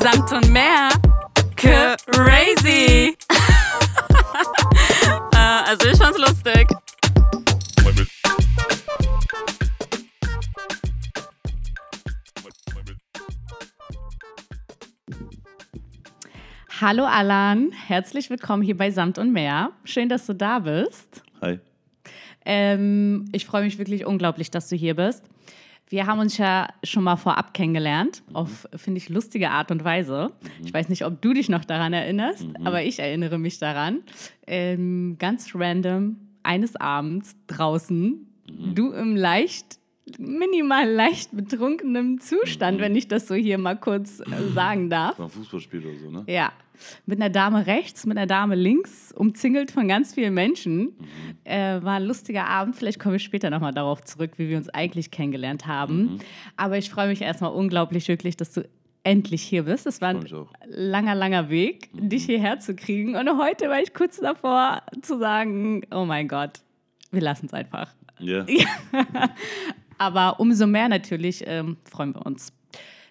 Samt und mehr. Crazy. äh, also ich fand's lustig. Hallo Alan, herzlich willkommen hier bei Samt und Meer. Schön, dass du da bist. Hi. Ähm, ich freue mich wirklich unglaublich, dass du hier bist. Wir haben uns ja schon mal vorab kennengelernt, mhm. auf, finde ich, lustige Art und Weise. Mhm. Ich weiß nicht, ob du dich noch daran erinnerst, mhm. aber ich erinnere mich daran. Ähm, ganz random, eines Abends draußen, mhm. du im leicht minimal leicht betrunkenem Zustand, wenn ich das so hier mal kurz äh, sagen darf. Das war ein Fußballspiel oder so, ne? Ja. Mit einer Dame rechts, mit einer Dame links, umzingelt von ganz vielen Menschen. Mhm. Äh, war ein lustiger Abend. Vielleicht komme ich später nochmal darauf zurück, wie wir uns eigentlich kennengelernt haben. Mhm. Aber ich freue mich erstmal unglaublich wirklich, dass du endlich hier bist. Es war ein langer, langer Weg, mhm. dich hierher zu kriegen. Und heute war ich kurz davor zu sagen, oh mein Gott, wir lassen es einfach. Yeah. Ja. Aber umso mehr natürlich ähm, freuen wir uns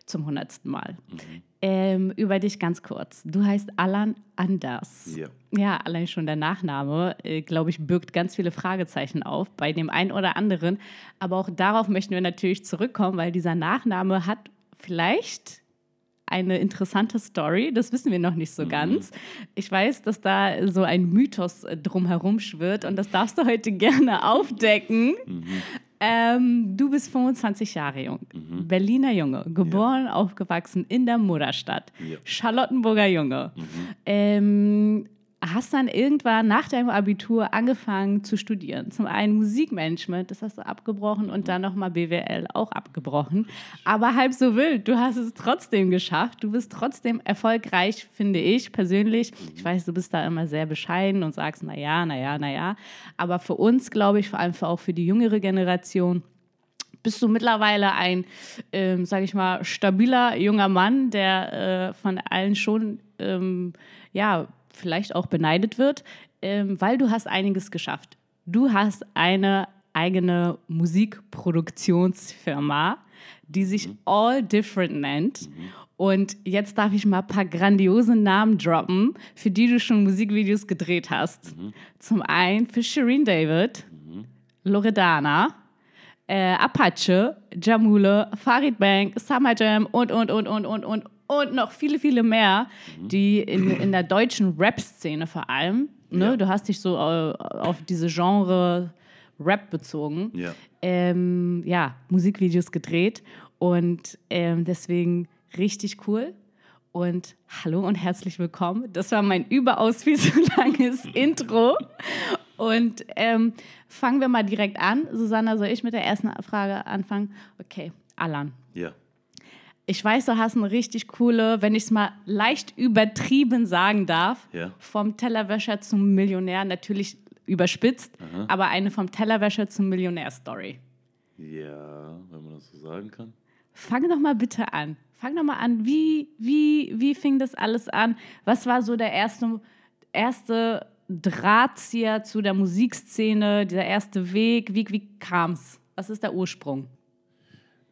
zum hundertsten Mal. Mhm. Ähm, über dich ganz kurz. Du heißt Alan Anders. Ja. Ja, allein schon der Nachname, äh, glaube ich, birgt ganz viele Fragezeichen auf bei dem einen oder anderen. Aber auch darauf möchten wir natürlich zurückkommen, weil dieser Nachname hat vielleicht eine interessante Story. Das wissen wir noch nicht so mhm. ganz. Ich weiß, dass da so ein Mythos äh, drumherum schwirrt und das darfst du heute gerne aufdecken. Mhm. Ähm, du bist 25 Jahre jung, mhm. Berliner Junge, geboren, ja. aufgewachsen in der Mutterstadt, ja. Charlottenburger Junge. Mhm. Ähm, hast dann irgendwann nach deinem Abitur angefangen zu studieren. Zum einen Musikmanagement, das hast du abgebrochen und dann nochmal BWL auch abgebrochen. Aber halb so wild, du hast es trotzdem geschafft. Du bist trotzdem erfolgreich, finde ich persönlich. Ich weiß, du bist da immer sehr bescheiden und sagst, naja, naja, naja. Aber für uns, glaube ich, vor allem auch für die jüngere Generation, bist du mittlerweile ein, ähm, sage ich mal, stabiler junger Mann, der äh, von allen schon, ähm, ja, vielleicht auch beneidet wird, ähm, weil du hast einiges geschafft. Du hast eine eigene Musikproduktionsfirma, die sich mhm. All Different nennt. Mhm. Und jetzt darf ich mal ein paar grandiose Namen droppen, für die du schon Musikvideos gedreht hast. Mhm. Zum einen für Shireen David, mhm. Loredana, äh, Apache, Jamule, Farid Bank, Summer Jam und, und, und, und, und, und, und noch viele, viele mehr, mhm. die in, in der deutschen Rap-Szene vor allem, ne, ja. du hast dich so äh, auf diese Genre Rap bezogen, ja, ähm, ja Musikvideos gedreht und ähm, deswegen richtig cool. Und hallo und herzlich willkommen. Das war mein überaus viel zu langes Intro. Und ähm, fangen wir mal direkt an. Susanna, soll ich mit der ersten Frage anfangen? Okay, Alan. Ja ich weiß, du hast eine richtig coole, wenn ich es mal leicht übertrieben sagen darf, ja. vom Tellerwäscher zum Millionär, natürlich überspitzt, Aha. aber eine vom Tellerwäscher zum Millionär-Story. Ja, wenn man das so sagen kann. Fang doch mal bitte an. Fang doch mal an. Wie, wie, wie fing das alles an? Was war so der erste, erste Drahtzieher zu der Musikszene, dieser erste Weg? Wie, wie kam es? Was ist der Ursprung?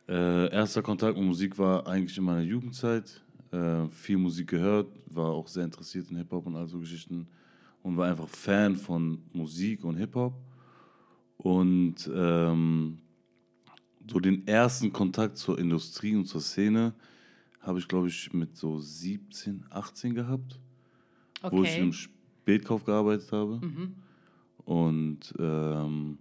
Äh, erster Kontakt mit Musik war eigentlich in meiner Jugendzeit. Äh, viel Musik gehört, war auch sehr interessiert in Hip-Hop und all so Geschichten und war einfach Fan von Musik und Hip-Hop. Und ähm, so den ersten Kontakt zur Industrie und zur Szene habe ich, glaube ich, mit so 17, 18 gehabt, okay. wo ich im Spätkauf gearbeitet habe. Mhm. Und ähm,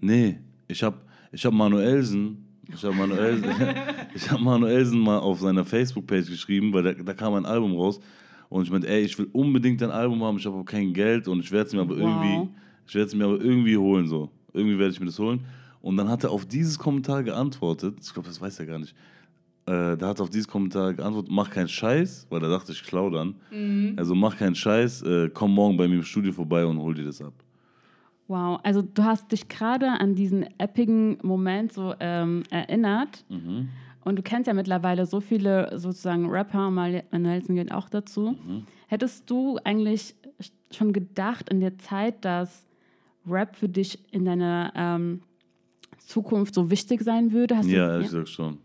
nee, ich habe ich hab Manuelsen ich habe Manuel, hab Manuelsen mal auf seiner Facebook-Page geschrieben, weil da, da, kam ein Album raus. Und ich meinte, ey, ich will unbedingt ein Album haben, ich habe aber kein Geld und ich werde es mir aber wow. irgendwie, ich werde es mir aber irgendwie holen so. Irgendwie werde ich mir das holen. Und dann hat er auf dieses Kommentar geantwortet. Ich glaube, das weiß er gar nicht. Äh, da hat er auf dieses Kommentar geantwortet, mach keinen Scheiß, weil er dachte, ich klau dann. Mhm. Also mach keinen Scheiß, äh, komm morgen bei mir im Studio vorbei und hol dir das ab. Wow, also du hast dich gerade an diesen eppigen Moment so ähm, erinnert. Mhm. Und du kennst ja mittlerweile so viele sozusagen Rapper, Nelson geht auch dazu. Mhm. Hättest du eigentlich schon gedacht in der Zeit, dass Rap für dich in deiner ähm, Zukunft so wichtig sein würde? Hast ja, du, ehrlich ja? gesagt schon.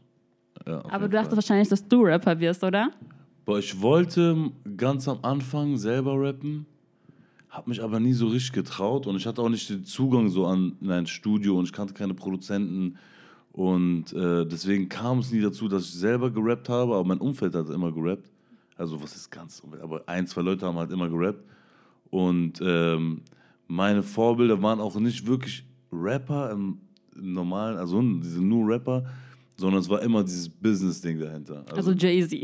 Ja, Aber du dachtest Fall. wahrscheinlich, dass du Rapper wirst, oder? Boah, ich wollte ganz am Anfang selber rappen, habe mich aber nie so richtig getraut und ich hatte auch nicht den Zugang so an in ein Studio und ich kannte keine Produzenten und äh, deswegen kam es nie dazu, dass ich selber gerappt habe, aber mein Umfeld hat immer gerappt. Also was ist ganz, aber ein, zwei Leute haben halt immer gerappt und ähm, meine Vorbilder waren auch nicht wirklich Rapper im, im normalen, also diese nur Rapper, sondern es war immer dieses Business-Ding dahinter. Also Jay-Z.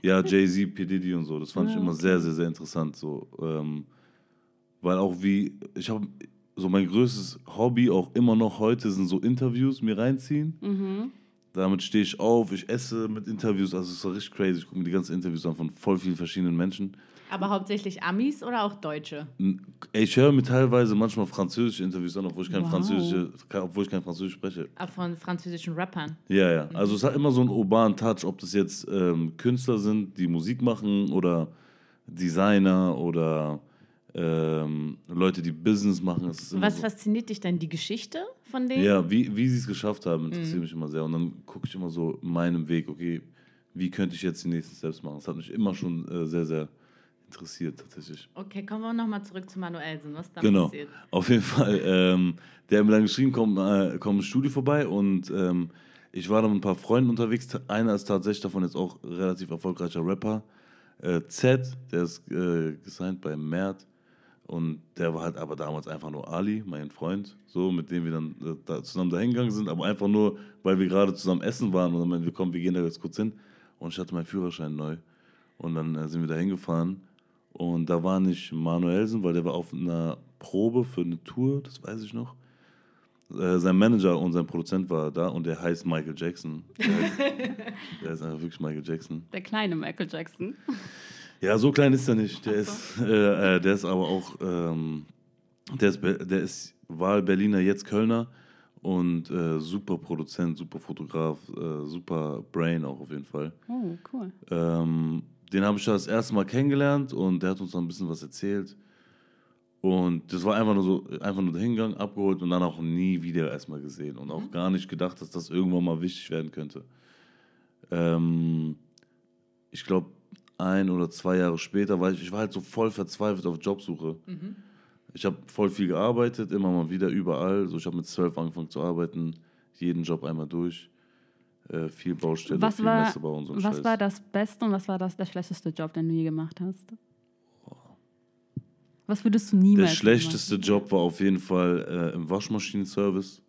Ja, Jay-Z, P. Diddy und so. Das fand ich Ah, immer okay. sehr, sehr, sehr interessant. So. Ähm, weil auch wie, ich habe so mein größtes Hobby auch immer noch heute sind so Interviews mir reinziehen. Mhm. Damit stehe ich auf, ich esse mit Interviews. Also es ist richtig crazy. Ich gucke mir die ganzen Interviews an von voll vielen verschiedenen Menschen. Aber hauptsächlich Amis oder auch Deutsche? Ich höre mir teilweise manchmal französische Interviews an, obwohl ich kein, Wow. Französische, kein- obwohl ich kein Französisch spreche. Ah, Von französischen Rappern. Ja, ja. Also es hat immer so einen urbanen Touch, ob das jetzt ähm, Künstler sind, die Musik machen oder Designer oder ähm, Leute, die Business machen. Was so, fasziniert dich denn? Die Geschichte von denen? ja, wie, wie sie es geschafft haben, interessiert mich immer sehr. Und dann gucke ich immer so meinem Weg, okay, wie könnte ich jetzt die nächsten Steps machen? Das hat mich immer schon äh, sehr, sehr interessiert, tatsächlich. Okay, kommen wir nochmal zurück zu Manuelsen. Was da Genau. passiert? Auf jeden Fall. Ähm, der hat mir dann geschrieben, komm, äh, komm ins Studio vorbei und ähm, ich war da mit ein paar Freunden unterwegs. Einer ist tatsächlich davon jetzt auch relativ erfolgreicher Rapper. Äh, Z, der ist äh, gesigned bei Mert und der war halt aber damals einfach nur Ali, mein Freund, so mit dem wir dann äh, da zusammen dahin gegangen sind, aber einfach nur, weil wir gerade zusammen essen waren und dann meinten wir, komm, wir gehen da jetzt kurz hin und ich hatte meinen Führerschein neu und dann äh, sind wir da hingefahren und da war nicht Manuelsen, weil der war auf einer Probe für eine Tour, das weiß ich noch. Äh, sein Manager und sein Produzent war da und der heißt Michael Jackson. Der heißt, der ist einfach wirklich Michael Jackson. Der kleine Michael Jackson. Ja, so klein ist er nicht. Der, ist, äh, äh, der ist aber auch, ähm, der ist, der ist Wahl-Berliner, jetzt Kölner und äh, super Produzent, super Fotograf, äh, super Brain auch auf jeden Fall. Oh, cool. Ähm, den habe ich da das erste Mal kennengelernt und der hat uns dann ein bisschen was erzählt. Und das war einfach nur so, einfach nur hingegangen, abgeholt und dann auch nie wieder erstmal gesehen und auch gar nicht gedacht, dass das irgendwann mal wichtig werden könnte. Ähm, ich glaube, ein oder zwei Jahre später war ich, ich war halt so voll verzweifelt auf Jobsuche. Ich habe voll viel gearbeitet, immer mal wieder überall. So, ich habe mit zwölf angefangen zu arbeiten, jeden Job einmal durch. Äh, viel Baustelle, Was viel war, Messebau und so was Scheiß. war das Beste und was war das, der schlechteste Job, den du je gemacht hast? Was würdest du Der niemals schlechteste Job war auf jeden Fall äh, im Waschmaschinenservice.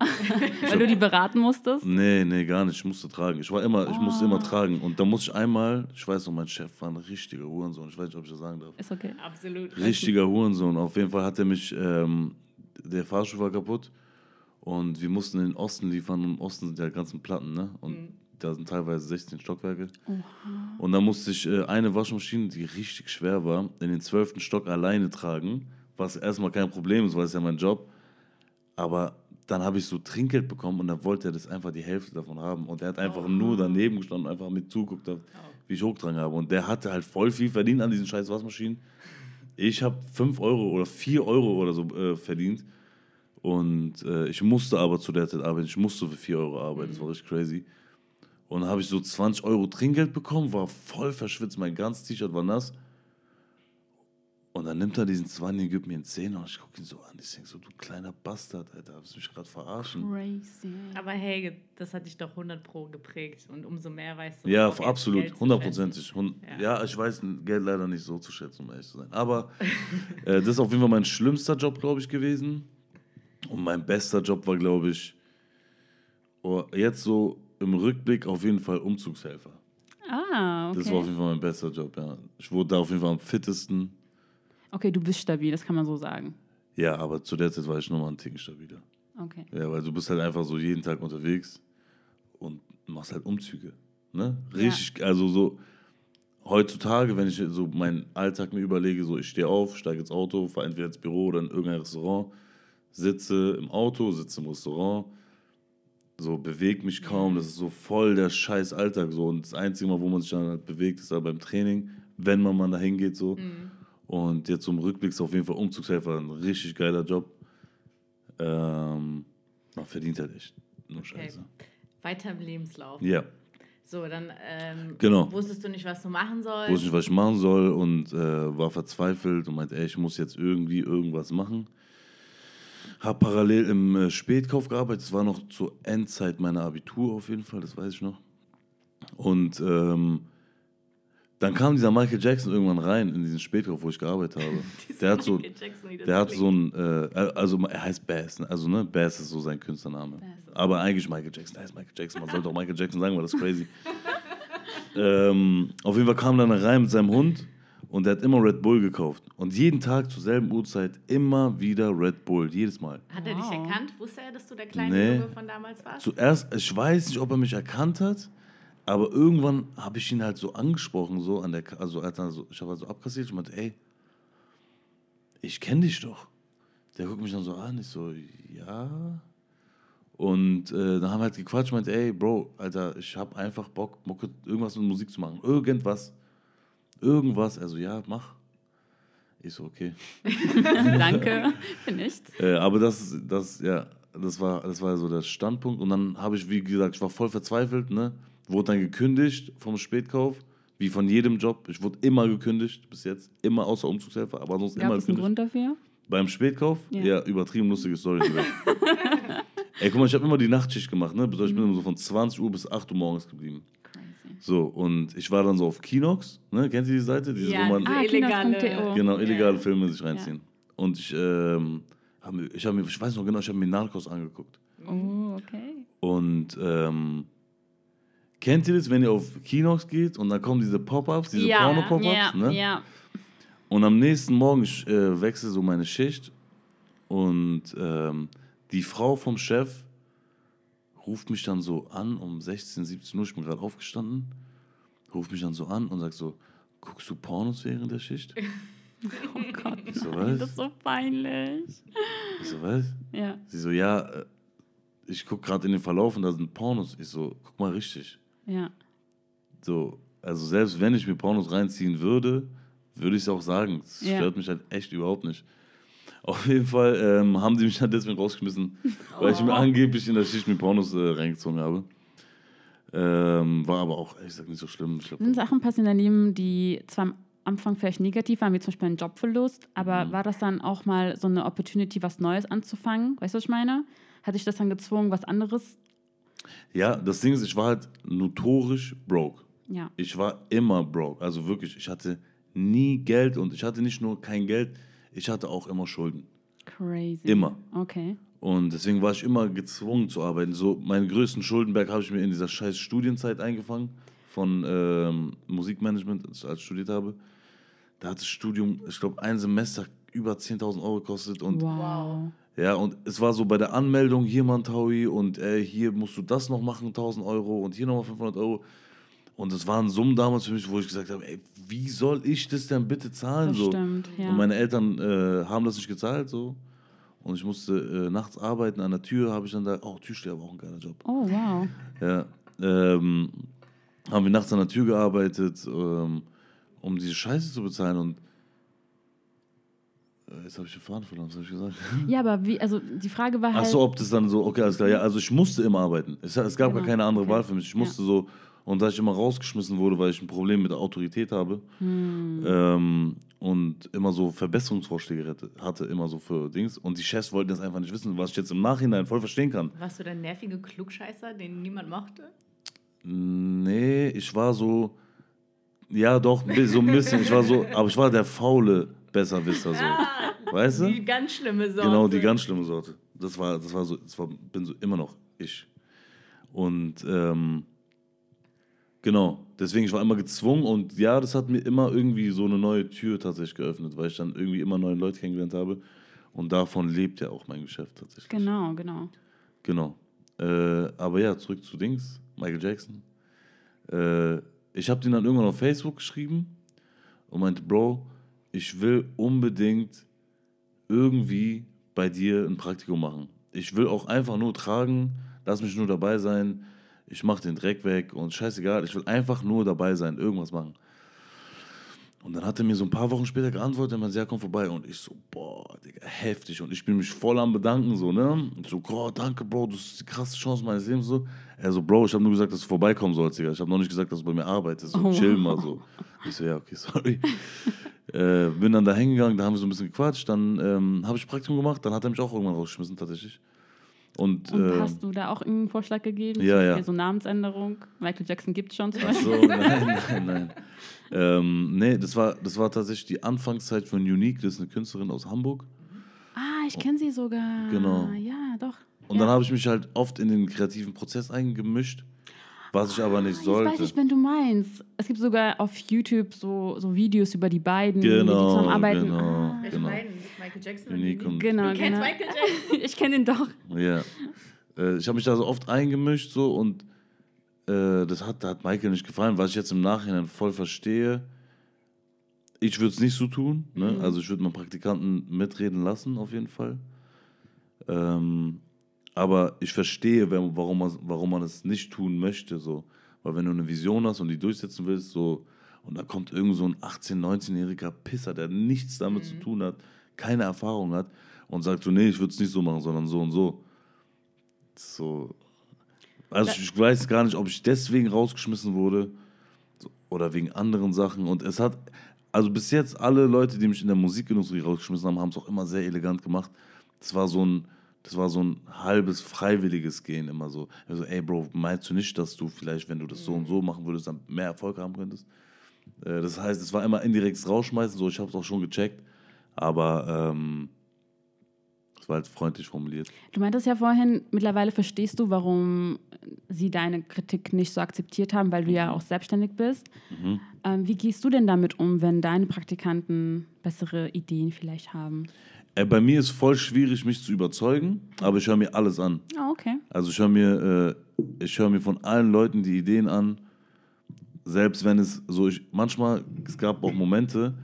Weil du die beraten musstest? Nee, nee, gar nicht. Ich musste tragen. Ich war immer, ich musste Ah. immer tragen. Und da musste ich einmal, ich weiß noch, mein Chef war ein richtiger Hurensohn. Ich weiß nicht, ob ich das sagen darf. Ist okay. Absolut. Richtiger Hurensohn. Auf jeden Fall hat er mich, ähm, der Fahrstuhl war kaputt und wir mussten in den Osten liefern. Und im Osten sind ja ganzen Platten, ne? Und da sind teilweise 16 Stockwerke. Und dann musste ich äh, eine Waschmaschine, die richtig schwer war, in den 12. Stock alleine tragen, was erstmal kein Problem ist, weil es ja mein Job. Aber dann habe ich so Trinkgeld bekommen und dann wollte er das einfach die Hälfte davon haben. Und er hat einfach nur daneben gestanden und einfach mit zuguckt, hat, wie ich hochgetragen habe. Und der hatte halt voll viel verdient an diesen scheiß Waschmaschinen. Ich habe 5 Euro oder 4 Euro oder so äh, verdient. Und äh, ich musste aber zu der Zeit arbeiten. Ich musste für 4 Euro arbeiten. Das war richtig crazy. Und dann habe ich so 20 Euro Trinkgeld bekommen, war voll verschwitzt, mein ganzes T-Shirt war nass. Und dann nimmt er diesen 20 und gibt mir einen Zehner und ich gucke ihn so an. Ich denke so, du kleiner Bastard, Alter, willst du mich gerade verarschen? Crazy. Aber hey, das hat dich doch 100 Pro geprägt und umso mehr weißt du. Ja, auch absolut, hundertprozentig. Hund- Ja. Ja. ich weiß Geld leider nicht so zu schätzen, um ehrlich zu sein. Aber äh, das ist auf jeden Fall mein schlimmster Job, glaube ich, gewesen. Und mein bester Job war, glaube ich, oh, jetzt so im Rückblick auf jeden Fall Umzugshelfer. Ah, Das war auf okay. jeden Fall mein bester Job, ja. Ich wurde da auf jeden Fall am fittesten. Okay, du bist stabil, das kann man so sagen. Ja, aber zu der Zeit war ich nochmal einen Ticken stabiler. Okay. Ja, weil du bist halt einfach so jeden Tag unterwegs und machst halt Umzüge. Ne? Richtig, also so heutzutage, wenn ich so meinen Alltag mir überlege, so ich stehe auf, steige ins Auto, fahre entweder ins Büro oder in irgendein Restaurant, sitze im Auto, sitze im Restaurant, so bewege mich kaum, das ist so voll der scheiß Alltag so und das einzige Mal, wo man sich dann halt bewegt, ist halt beim Training, wenn man mal dahin geht so. Und jetzt zum Rückblick ist auf jeden Fall Umzugshelfer ein richtig geiler Job. Ähm, man verdient halt echt nur Scheiße. Weiter im Lebenslauf. Ja, So, dann ähm, Genau. wusstest du nicht, was du machen sollst. wusste nicht, was ich machen soll und äh, war verzweifelt und meinte, ey, ich muss jetzt irgendwie irgendwas machen. Hab parallel im äh, Spätkauf gearbeitet. Das war noch zur Endzeit meiner Abitur auf jeden Fall, das weiß ich noch. Und ähm, dann kam dieser Michael Jackson irgendwann rein in diesen Spätkauf, wo ich gearbeitet habe. Der hat so, der hat so ein, äh, also er heißt Bass, ne? also ne, Bass ist so sein Künstlername. Bass. Aber eigentlich Michael Jackson, heißt Michael Jackson, man sollte auch Michael Jackson sagen, weil das ist crazy. ähm, auf jeden Fall kam er dann rein mit seinem Hund und der hat immer Red Bull gekauft. Und jeden Tag zur selben Uhrzeit immer wieder Red Bull, jedes Mal. Hat er dich Wow. erkannt? Wusste er, dass du der kleine Nee. Junge von damals warst? Zuerst, ich weiß nicht, ob er mich erkannt hat, aber irgendwann habe ich ihn halt so angesprochen, so an der, Ka- also er hat dann so, ich habe halt so abkassiert und meinte, ey, ich kenne dich doch. Der guckt mich dann so an, ich so, ja. Und äh, dann haben wir halt gequatscht, meinte, ey, Bro, Alter, ich habe einfach Bock, Mucke, irgendwas mit Musik zu machen, irgendwas, irgendwas. Also ja, mach. Ich so, okay. Danke für nichts. Äh, aber das, das, ja, das war, das war so der Standpunkt. Und dann habe ich, wie gesagt, ich war voll verzweifelt, ne? Wurde dann gekündigt vom Spätkauf, wie von jedem Job. Ich wurde immer gekündigt, bis jetzt. Immer außer Umzugshelfer, aber sonst Gab immer es einen gekündigt. Grund dafür? Beim Spätkauf? Ja. Ja, übertrieben lustige Story. Ey, guck mal, ich habe immer die Nachtschicht gemacht, ne? Bedeutet, Ich bin immer so von 20 Uhr bis 8 Uhr morgens geblieben. Crazy. So, und ich war dann so auf Kinox, ne? Kennt ihr die Seite? Diese, Ja, wo man, Ah, illegale. Genau, illegale Ja. Filme sich reinziehen. Und ich, ähm, hab mir, ich habe mir, ich weiß noch genau, ich habe mir Narcos angeguckt. Oh, okay. Und ähm, kennt ihr das, wenn ihr auf Kinox geht und dann kommen diese Pop-Ups, diese Ja, Porno-Pop-Ups? Ja, ne? ja. Und am nächsten Morgen, äh, wechsle so meine Schicht und ähm, die Frau vom Chef ruft mich dann so an um 16, 17 Uhr, ich bin gerade aufgestanden, ruft mich dann so an und sagt so, guckst du Pornos während der Schicht? Oh Gott, Ich so, was? das ist so peinlich. Ich so, was? Ja. Sie so, ja, äh, ich gucke gerade in den Verlauf und da sind Pornos. Ich so, guck mal richtig. Ja. So, also selbst wenn ich mir Pornos reinziehen würde, würde ich es auch sagen. Es Ja. stört mich halt echt überhaupt nicht. Auf jeden Fall ähm, haben sie mich dann deswegen rausgeschmissen, weil ich mir Oh. angeblich in der Schicht mit Pornos äh, reingezogen habe. Ähm, war aber auch, ehrlich gesagt, nicht so schlimm. Ich glaub, Sind Sachen passieren in deinem Leben, die zwar am Anfang vielleicht negativ waren, wie zum Beispiel ein Jobverlust, aber Mhm. war das dann auch mal so eine Opportunity, was Neues anzufangen? Weißt du, was ich meine? Hat dich das dann gezwungen, was anderes? Ja, das Ding ist, ich war halt notorisch broke. Ja. Ich war immer broke. Also wirklich, ich hatte nie Geld und ich hatte nicht nur kein Geld, ich hatte auch immer Schulden. Crazy. Immer. Okay. Und deswegen war ich immer gezwungen zu arbeiten. So, meinen größten Schuldenberg habe ich mir in dieser scheiß Studienzeit eingefangen von ähm, Musikmanagement, als ich als studiert habe. Da hat das Studium, ich glaube, ein Semester über 10.000 Euro gekostet. Und Wow. Ja, und es war so bei der Anmeldung, hier mal ein Taui und äh, hier musst du das noch machen, 1000 Euro und hier nochmal 500 Euro. Und das waren Summen damals für mich, wo ich gesagt habe, ey, wie soll ich das denn bitte zahlen? Das so. stimmt, ja. Und meine Eltern äh, haben das nicht gezahlt, so. Und ich musste äh, nachts arbeiten, an der Tür habe ich dann da, oh, Türsteher war auch ein geiler Job. Oh, wow. Ja, ähm, haben wir nachts an der Tür gearbeitet, ähm, um diese Scheiße zu bezahlen und jetzt habe ich den Faden verloren, was habe ich gesagt? Ja, aber wie, also die Frage war halt. Ach so, ob das dann so, okay, alles klar. Ja, also ich musste immer arbeiten. Es, es gab Genau, gar keine andere okay. Wahl für mich. Ich musste so, und da ich immer rausgeschmissen wurde, weil ich ein Problem mit der Autorität habe Hm. ähm, und immer so Verbesserungsvorschläge hatte, immer so für Dings. Und die Chefs wollten das einfach nicht wissen, was ich jetzt im Nachhinein voll verstehen kann. Warst du der nervige Klugscheißer, den niemand mochte? Nee, ich war so, ja doch, so ein bisschen. Ich war so, aber ich war der faule Besserwisser so. Weißt du? Die ganz schlimme Sorte. Genau, die ganz schlimme Sorte. Das war, das war so, das war, bin so immer noch ich. Und ähm, genau, deswegen, ich war immer gezwungen und ja, das hat mir immer irgendwie so eine neue Tür tatsächlich geöffnet, weil ich dann irgendwie immer neue Leute kennengelernt habe. Und davon lebt ja auch mein Geschäft tatsächlich. Genau, genau. Genau. Äh, aber ja, zurück zu Dings, Michael Jackson. Äh, ich habe den dann irgendwann auf Facebook geschrieben und meinte, Bro, ich will unbedingt irgendwie bei dir ein Praktikum machen. Ich will auch einfach nur tragen, lass mich nur dabei sein. Ich mache den Dreck weg und scheißegal, ich will einfach nur dabei sein, irgendwas machen. Und dann hat er mir so ein paar Wochen später geantwortet, er meinte, ja, komm vorbei. Und ich so, boah, Digga, heftig. Und ich bin mich voll am Bedanken, so, ne? Und so, oh, danke, Bro, das ist die krasse Chance meines Lebens, so. Er so, Bro, ich habe nur gesagt, dass du vorbeikommen sollst, Digga. Ich habe noch nicht gesagt, dass du bei mir arbeitest. So, Oh. chill mal, so. Ich so, ja, okay, sorry. Äh, bin dann da hingegangen, da haben wir so ein bisschen gequatscht. Dann ähm, habe ich Praktikum gemacht, dann hat er mich auch irgendwann rausgeschmissen, tatsächlich. Und, Und äh, hast du da auch irgendeinen Vorschlag gegeben? ja, ja. So Namensänderung. Michael Jackson gibt es schon zum Ach Beispiel. so, nein, nein, nein. ähm, nee, das war, das war tatsächlich die Anfangszeit von Unique, das ist eine Künstlerin aus Hamburg. Ah, ich kenne sie sogar. Genau. Ja, doch. Und ja. dann habe ich mich halt oft in den kreativen Prozess eingemischt, was ich aber nicht sollte. Jetzt weiß ich, wenn du meinst. Es gibt sogar auf YouTube so, so Videos über die beiden, wie die Genau, zusammenarbeiten. genau. Ah, Ich Genau. meine, Michael Jackson. Unique und- genau, Du kennst genau. Michael Jackson? ich kenne ihn doch. Ja. Äh, ich habe mich da so oft eingemischt so und äh, das hat, hat Michael nicht gefallen, was ich jetzt im Nachhinein voll verstehe. Ich würde es nicht so tun. Ne? Mhm. Also ich würde meinen Praktikanten mitreden lassen, auf jeden Fall. Ähm, aber ich verstehe, warum, man, warum man es nicht tun möchte. So. Weil wenn du eine Vision hast und die durchsetzen willst, so, und da kommt irgend so ein 18-, 19-jähriger Pisser, der nichts damit zu tun hat, keine Erfahrung hat und sagt so, nee, ich würde es nicht so machen, sondern so und so. So. Also ich, ich weiß gar nicht, ob ich deswegen rausgeschmissen wurde oder wegen anderen Sachen. Und es hat, also bis jetzt alle Leute, die mich in der Musikindustrie rausgeschmissen haben, haben es auch immer sehr elegant gemacht. Das war so ein, das war so ein halbes freiwilliges Gehen immer so. Also, ey Bro, meinst du nicht, dass du vielleicht, wenn du das so und so machen würdest, dann mehr Erfolg haben könntest? Äh, das heißt, es war immer indirektes Rausschmeißen, so ich habe es auch schon gecheckt, aber ähm, es war halt freundlich formuliert. Du meintest ja vorhin, mittlerweile verstehst du, warum sie deine Kritik nicht so akzeptiert haben, weil du ja auch selbstständig bist. Mhm. Ähm, wie gehst du denn damit um, wenn deine Praktikanten bessere Ideen vielleicht haben? Äh, bei mir ist voll schwierig, mich zu überzeugen, aber ich höre mir alles an. Ah, okay. Also ich höre mir, äh, ich höre mir von allen Leuten die Ideen an, selbst wenn es so, ich, manchmal, es gab auch Momente,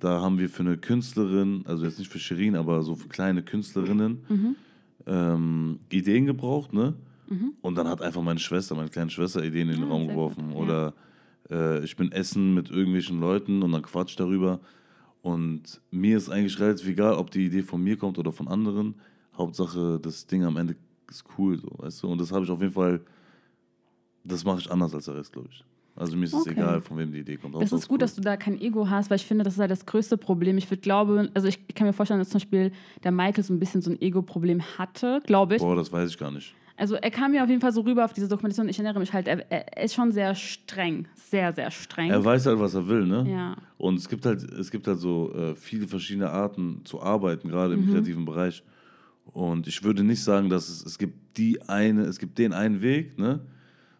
da haben wir für eine Künstlerin, also jetzt nicht für Shirin, aber so für kleine Künstlerinnen, ähm, Ideen gebraucht, ne? Und dann hat einfach meine Schwester, meine kleine Schwester Ideen in den Ah, Raum geworfen. gut, ja. Oder äh, ich bin essen mit irgendwelchen Leuten und dann quatsch darüber. Und mir ist eigentlich relativ egal, ob die Idee von mir kommt oder von anderen. Hauptsache, das Ding am Ende ist cool, so, weißt du? Und das habe ich auf jeden Fall, das mache ich anders als der Rest, glaube ich. Also mir ist es Okay. egal, von wem die Idee kommt. Hauptsache, ist gut, cool. dass du da kein Ego hast, weil ich finde, das ist halt das größte Problem. Ich würde glauben, also ich kann mir vorstellen, dass zum Beispiel der Michael so ein bisschen so ein Ego-Problem hatte, glaube ich. Boah, das weiß ich gar nicht. Also er kam mir auf jeden Fall so rüber auf diese Dokumentation. Ich erinnere mich halt, er, er ist schon sehr streng, sehr, sehr streng. Er weiß halt, was er will, ne? ja. Und es gibt halt, es gibt halt so äh, viele verschiedene Arten zu arbeiten, gerade Mhm. im kreativen Bereich. Und ich würde nicht sagen, dass es, es gibt die eine, es gibt den einen Weg, ne?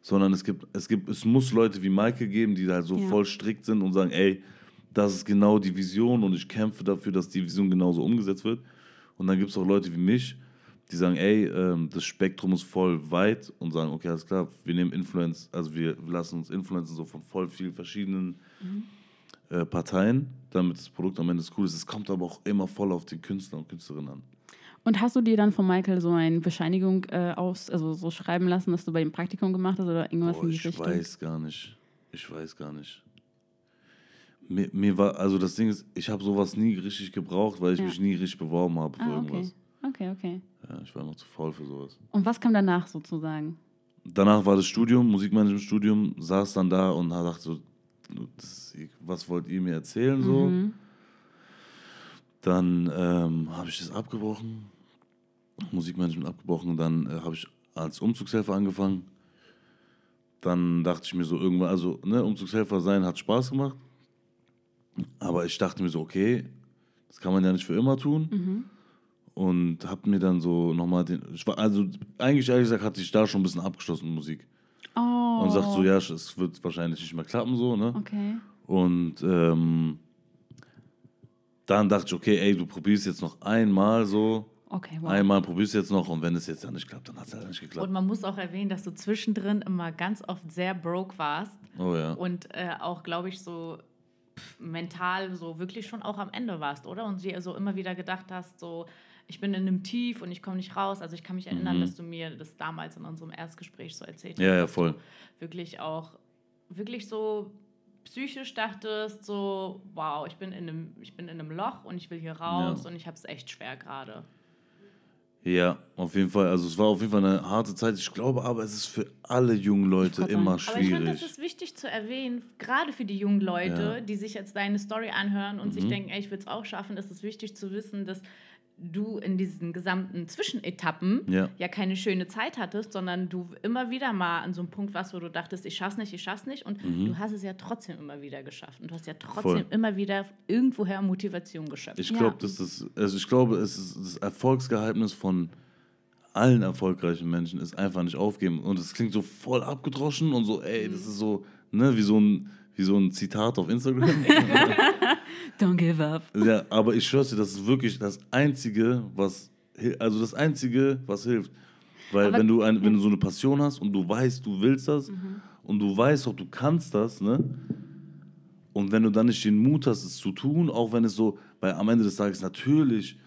Sondern es gibt, es gibt, es muss Leute wie Michael geben, die halt so Ja. voll strikt sind und sagen, ey, das ist genau die Vision und ich kämpfe dafür, dass die Vision genauso umgesetzt wird. Und dann gibt es auch Leute wie mich, die sagen, ey, ähm, das Spektrum ist voll weit und sagen, okay, alles klar, wir nehmen Influence, also wir lassen uns influenzen so von voll vielen verschiedenen äh, Parteien, damit das Produkt am Ende cool ist. Es kommt aber auch immer voll auf den Künstler und Künstlerinnen an. Und hast du dir dann von Michael so eine Bescheinigung äh, aus, also so schreiben lassen, dass du bei ihm Praktikum gemacht hast oder irgendwas Boah, in die ich Richtung? weiß gar nicht. Ich weiß gar nicht. Mir, mir war, also das Ding ist, ich habe sowas nie richtig gebraucht, weil ich Ja. mich nie richtig beworben habe für Ah, okay. irgendwas. Okay, okay. Ja, ich war noch zu faul für sowas. Und was kam danach sozusagen? Danach war das Studium, Musikmanagement-Studium, saß dann da und dachte so, das, was wollt ihr mir erzählen so? Mhm. Dann ähm, habe ich das abgebrochen, Musikmanagement abgebrochen, dann äh, habe ich als Umzugshelfer angefangen. Dann dachte ich mir so irgendwann, also ne, Umzugshelfer sein hat Spaß gemacht. Aber ich dachte mir so, okay, das kann man ja nicht für immer tun. Mhm. Und habe mir dann so nochmal den, war, also eigentlich ehrlich gesagt hatte ich da schon ein bisschen abgeschlossen mit Musik. Oh. Und sagt so, ja, es wird wahrscheinlich nicht mehr klappen so, ne? Okay. Und ähm, dann dachte ich, okay, ey, du probierst jetzt noch einmal so. Okay, wow. Einmal probierst du jetzt noch und wenn es jetzt ja nicht klappt, dann hat es halt nicht geklappt. Und man muss auch erwähnen, dass du zwischendrin immer ganz oft sehr broke warst Oh ja. und äh, auch, glaube ich, so mental so wirklich schon auch am Ende warst, oder? Und dir so immer wieder gedacht hast, so, ich bin in einem Tief und ich komme nicht raus. Also ich kann mich erinnern, Mhm. dass du mir das damals in unserem Erstgespräch so erzählt hast. Ja, ja, voll. Wirklich auch, wirklich so psychisch dachtest, so, wow, ich bin in einem, ich bin in einem Loch und ich will hier raus Ja. und ich habe es echt schwer gerade. Ja, auf jeden Fall. Also es war auf jeden Fall eine harte Zeit. Ich glaube aber, es ist für alle jungen Leute immer sagen. Aber ich finde, das schwierig. ist wichtig zu erwähnen, gerade für die jungen Leute, Ja. die sich jetzt deine Story anhören und sich Mhm. denken, ey, ich will es auch schaffen, ist es wichtig zu wissen, dass du in diesen gesamten Zwischenetappen Ja. ja keine schöne Zeit hattest, sondern du immer wieder mal an so einem Punkt warst, wo du dachtest, ich schaff's nicht, ich schaff's nicht und du hast es ja trotzdem immer wieder geschafft und du hast ja trotzdem Mhm. Voll. immer wieder irgendwoher Motivation geschöpft. Ich Ja. glaube, das ist, also ich glaube, es ist das Erfolgsgeheimnis von allen erfolgreichen Menschen ist einfach nicht aufgeben. Und es klingt so voll abgedroschen und so, ey, das ist so, ne, wie so ein, wie so ein Zitat auf Instagram. Don't give up. ja, aber ich schwör's dir, das ist wirklich das Einzige, was, also das Einzige, was hilft. Weil Aber- wenn du, ein, wenn du so eine Passion hast und du weißt, du willst das Mhm. und du weißt auch, du kannst das, ne? Und wenn du dann nicht den Mut hast, es zu tun, auch wenn es so, weil am Ende des Tages natürlich,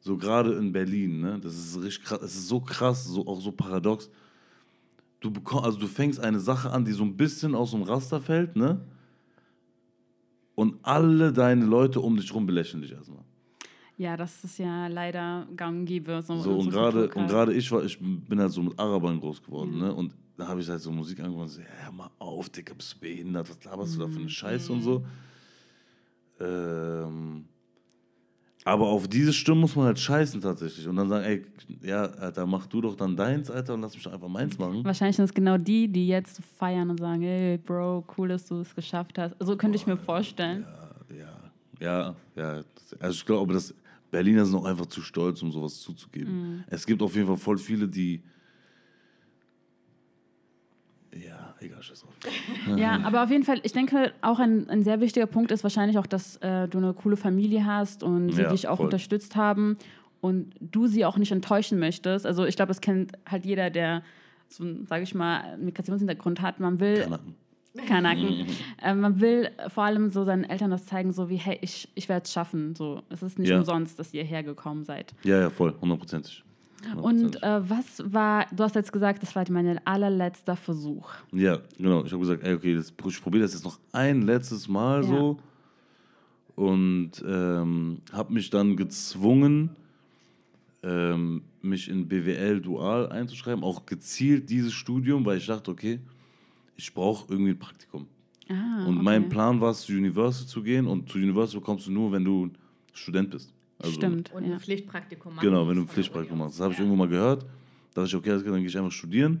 so gerade in Berlin, ne, das ist richtig krass, es ist so krass, so, auch so paradox. Du bekommst, also du fängst eine Sache an, die so ein bisschen aus dem Raster fällt, ne? Und alle deine Leute um dich rum belächeln dich erstmal. Ja, das ist ja leider gang und gäbe. So, So, und so gerade und gerade ich war, ich bin halt so mit Arabern groß geworden, ne? Und da habe ich halt so Musik angefangen, so, ja, hör mal auf, Digga, bist du behindert, was laberst du da für eine Scheiße und so. Ähm, aber auf diese Stimme muss man halt scheißen tatsächlich und dann sagen, ey, ja, Alter, mach du doch dann deins, Alter, und lass mich einfach meins machen. Wahrscheinlich sind es genau die, die jetzt feiern und sagen, hey, Bro, cool, dass du es geschafft hast. So könnte ich mir vorstellen. Ja, ja, ja. Also ich glaube, dass Berliner sind auch einfach zu stolz, um sowas zuzugeben. Es gibt auf jeden Fall voll viele, die. Ja, drauf. Ja, aber auf jeden Fall, ich denke, auch ein, ein sehr wichtiger Punkt ist wahrscheinlich auch, dass äh, du eine coole Familie hast und sie Ja, dich auch voll. unterstützt haben und du sie auch nicht enttäuschen möchtest. Also ich glaube, das kennt halt jeder, der so, sage ich mal, einen Migrationshintergrund hat. Man will Kanaken. Kanaken. äh, man will vor allem so seinen Eltern das zeigen, so wie, hey, ich, ich werde es schaffen. So, es ist nicht Ja. umsonst, dass ihr hergekommen seid. Ja, ja, voll, hundertprozentig. Und äh, was war, du hast jetzt gesagt, das war mein allerletzter Versuch. Ja, genau. Ich habe gesagt, ey, okay, das, ich probiere das jetzt noch ein letztes Mal Ja. so. Und ähm, habe mich dann gezwungen, ähm, mich in BWL dual einzuschreiben. Auch gezielt dieses Studium, weil ich dachte, okay, ich brauche irgendwie ein Praktikum. Ah, Und okay. mein Plan war es, zu Universal zu gehen. Und zu Universal bekommst du nur, wenn du Student bist. Also, Stimmt. Und ja. ein Pflichtpraktikum machen. Genau, wenn du ein Pflichtpraktikum machst. Das habe ich Ja. irgendwo mal gehört. Da dachte ich, okay, dann gehe ich einfach studieren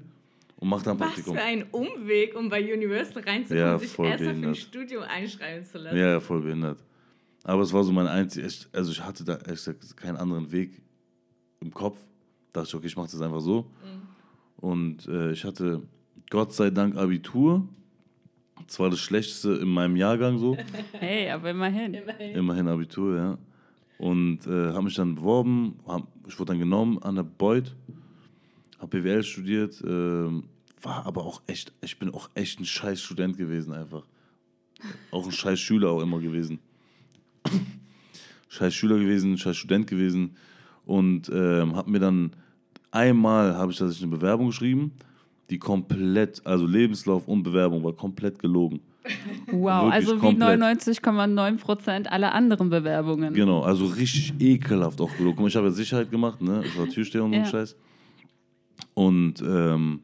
und mache dann ein Was Praktikum. für ein Umweg, um bei Universal reinzukommen, Ja, sich voll erstmal für ein behindert. Studium einschreiben zu lassen. Ja, ja, voll behindert. Aber es war so mein einziger, also ich hatte da ehrlich gesagt keinen anderen Weg im Kopf. Da dachte ich, okay, ich mache das einfach so. Und äh, ich hatte Gott sei Dank Abitur. Das war das Schlechteste in meinem Jahrgang so. Hey, aber immerhin. Immerhin Abitur, ja. Und äh, habe mich dann beworben. Hab, ich wurde dann genommen an der Beuth. Habe BWL studiert. ähm, war aber auch echt, ich bin auch echt ein scheiß Student gewesen einfach. Auch ein scheiß Schüler auch immer gewesen. scheiß Schüler gewesen, scheiß Student gewesen. Und ähm, habe mir dann einmal habe ich tatsächlich eine Bewerbung geschrieben, die komplett, also Lebenslauf und Bewerbung war komplett gelogen. Wow, Wirklich also wie komplett. 99,9 Prozent aller anderen Bewerbungen. Genau, also richtig ekelhaft auch gelogen. Guck mal, ich habe ja Sicherheit gemacht, ne? Ich war Türsteher und so Ja. Scheiß. Und ähm,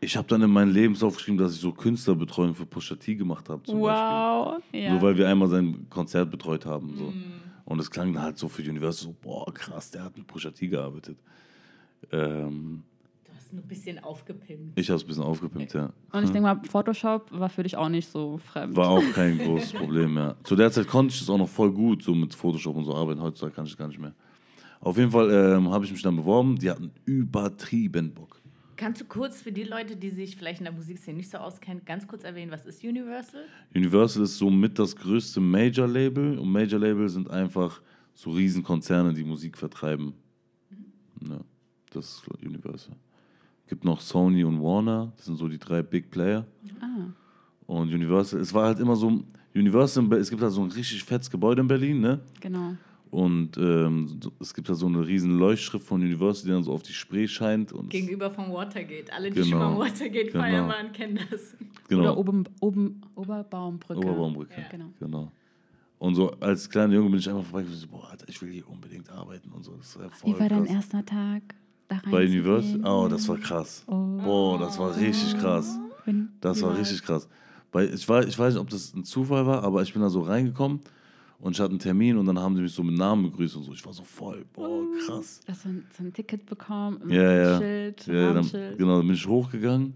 ich habe dann in meinen Lebenslauf geschrieben, dass ich so Künstlerbetreuung für Pusha T gemacht habe zum Wow. Beispiel. Ja. Nur weil wir einmal sein Konzert betreut haben. So. Und es klang halt so für die Universal so, boah, krass, der hat mit Pusha T gearbeitet. Ähm, ein bisschen aufgepimpt. ich habe es ein bisschen aufgepimpt, ja. Und ich denke mal, Photoshop war für dich auch nicht so fremd. War auch kein großes Problem, ja. Zu der Zeit konnte ich das auch noch voll gut, so mit Photoshop und so arbeiten. Heutzutage kann ich das gar nicht mehr. Auf jeden Fall ähm, habe ich mich dann beworben. Die hatten übertrieben Bock. Kannst du kurz für die Leute, die sich vielleicht in der Musikszene nicht so auskennen, ganz kurz erwähnen, was ist Universal? Universal ist somit das größte Major-Label. Und Major-Label sind einfach so Riesenkonzerne, die Musik vertreiben. Ja, das ist Universal. Gibt noch Sony und Warner. Das sind so die drei Big Player. Ah. Und Universal, es war halt immer so, Universal, es gibt halt so ein richtig fettes Gebäude in Berlin, ne? Genau. Und ähm, es gibt da so eine riesen Leuchtschrift von University, die dann so auf die Spree scheint. Und Gegenüber vom Watergate. Alle, die Genau. schon mal Watergate Genau. feiern waren, kennen das. genau, Oder oben, oben, Oberbaumbrücke. Oberbaumbrücke. Ja. Genau. Genau. Und so als kleiner Junge bin ich einfach vorbeigekommen und so, boah, Alter, ich will hier unbedingt arbeiten und so. Das ist ja voll Wie war dein krass. erster Tag da rein? Bei Universal? Oh, das war krass. Oh. Boah, das war richtig krass. Das war richtig krass. Weil ich, war, ich weiß nicht, ob das ein Zufall war, aber ich bin da so reingekommen und ich hatte einen Termin und dann haben sie mich so mit Namen begrüßt und so. Ich war so voll, boah, krass. Hast du ein, so ein Ticket bekommen? ein Ja, ja. Schild, Ja, dann, genau, dann bin ich hochgegangen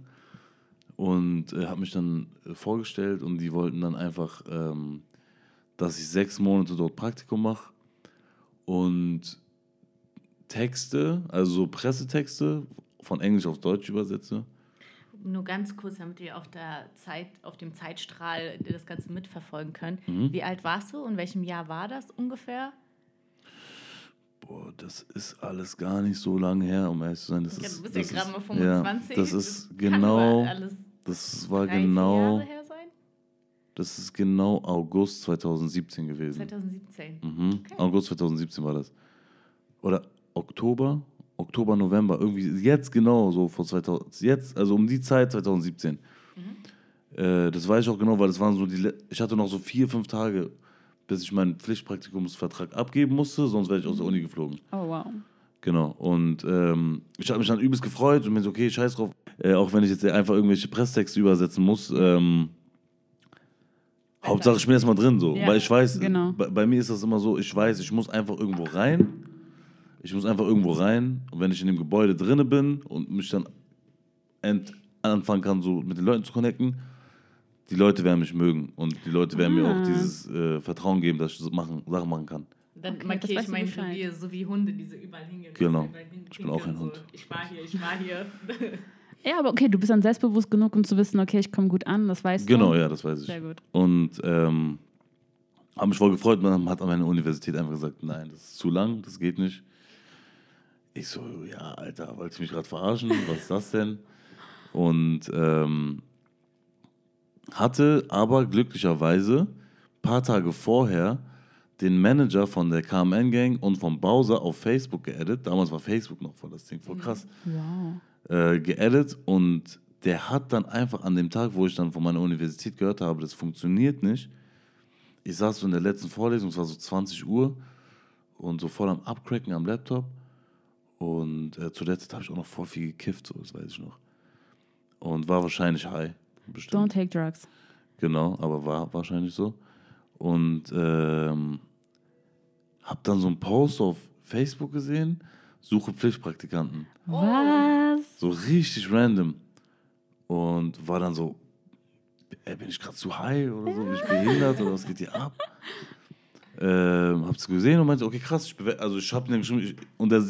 und äh, habe mich dann äh, vorgestellt und die wollten dann einfach, ähm, dass ich sechs Monate dort Praktikum mache und Texte, also so Pressetexte von Englisch auf Deutsch übersetze. Nur ganz kurz, damit wir auf, der Zeit, auf dem Zeitstrahl das Ganze mitverfolgen können. Mhm. Wie alt warst du? In welchem Jahr war das ungefähr? Boah, das ist alles gar nicht so lange her, um ehrlich zu sein. Das Ja, ist, du bist ja das gerade mal ist- 25. Ja, das ist kann genau, das war genau, Jahre her sein? das ist genau August 2017 gewesen. 2017. Mhm. Okay. August 2017 war das. Oder Oktober? Oktober, November, irgendwie jetzt genau so vor 2000, jetzt, also um die Zeit 2017. Äh, das weiß ich auch genau, weil das waren so die, ich hatte noch so vier, fünf Tage, bis ich meinen Pflichtpraktikumsvertrag abgeben musste, sonst wäre ich aus der Uni geflogen. Oh, wow. Genau. Und ähm, ich habe mich dann übelst gefreut und mir so, okay, scheiß drauf. Äh, auch wenn ich jetzt einfach irgendwelche Presstexte übersetzen muss. Ähm, Hauptsache, ich bin erstmal drin so. Ja, Weil ich weiß, genau. bei, bei mir ist das immer so, ich weiß, ich muss einfach irgendwo rein. Ich muss einfach irgendwo rein. Und wenn ich in dem Gebäude drinne bin und mich dann ent anfangen kann, so mit den Leuten zu connecten, die Leute werden mich mögen. Und die Leute werden mir auch Ah. dieses äh, Vertrauen geben, dass ich so machen, Sachen machen kann. Dann Okay, markiere ich mein. Revier, so wie Hunde, die so überall hingehen. Genau. Überall Ich bin auch ein Hund. So, ich war hier, ich war hier. Ja, aber okay, du bist dann selbstbewusst genug, um zu wissen, okay, ich komme gut an, das weißt du. Genau, ja, das weiß ich. Sehr gut. Und ähm, habe mich voll gefreut. Man hat an meiner Universität einfach gesagt, nein, das ist zu lang, das geht nicht. Ich so, ja, Alter, wollt ihr mich gerade verarschen? Was ist das denn? Und ähm, hatte aber glücklicherweise ein paar Tage vorher den Manager von der KMN-Gang und vom Bowser auf Facebook geaddet. Damals war Facebook noch voll das Ding, voll krass Wow. äh, geedit und der hat dann einfach an dem Tag, wo ich dann von meiner Universität gehört habe, das funktioniert nicht. Ich saß so in der letzten Vorlesung, es war so 20 Uhr und so voll am Abcracken am Laptop. Und äh, zu der Zeit habe ich auch noch voll viel gekifft, so, das weiß ich noch. Und war wahrscheinlich high. Bestimmt. Don't take drugs. Genau, aber war wahrscheinlich so. Und ähm, hab dann so einen Post auf Facebook gesehen, suche Pflichtpraktikanten. Was? So richtig random. Und war dann so, ey, bin ich gerade zu high oder so? Bin ich behindert oder was geht hier ab? Ähm, hab's gesehen und meinte, okay, krass, ich also ich hab den geschrieben, ich, und der,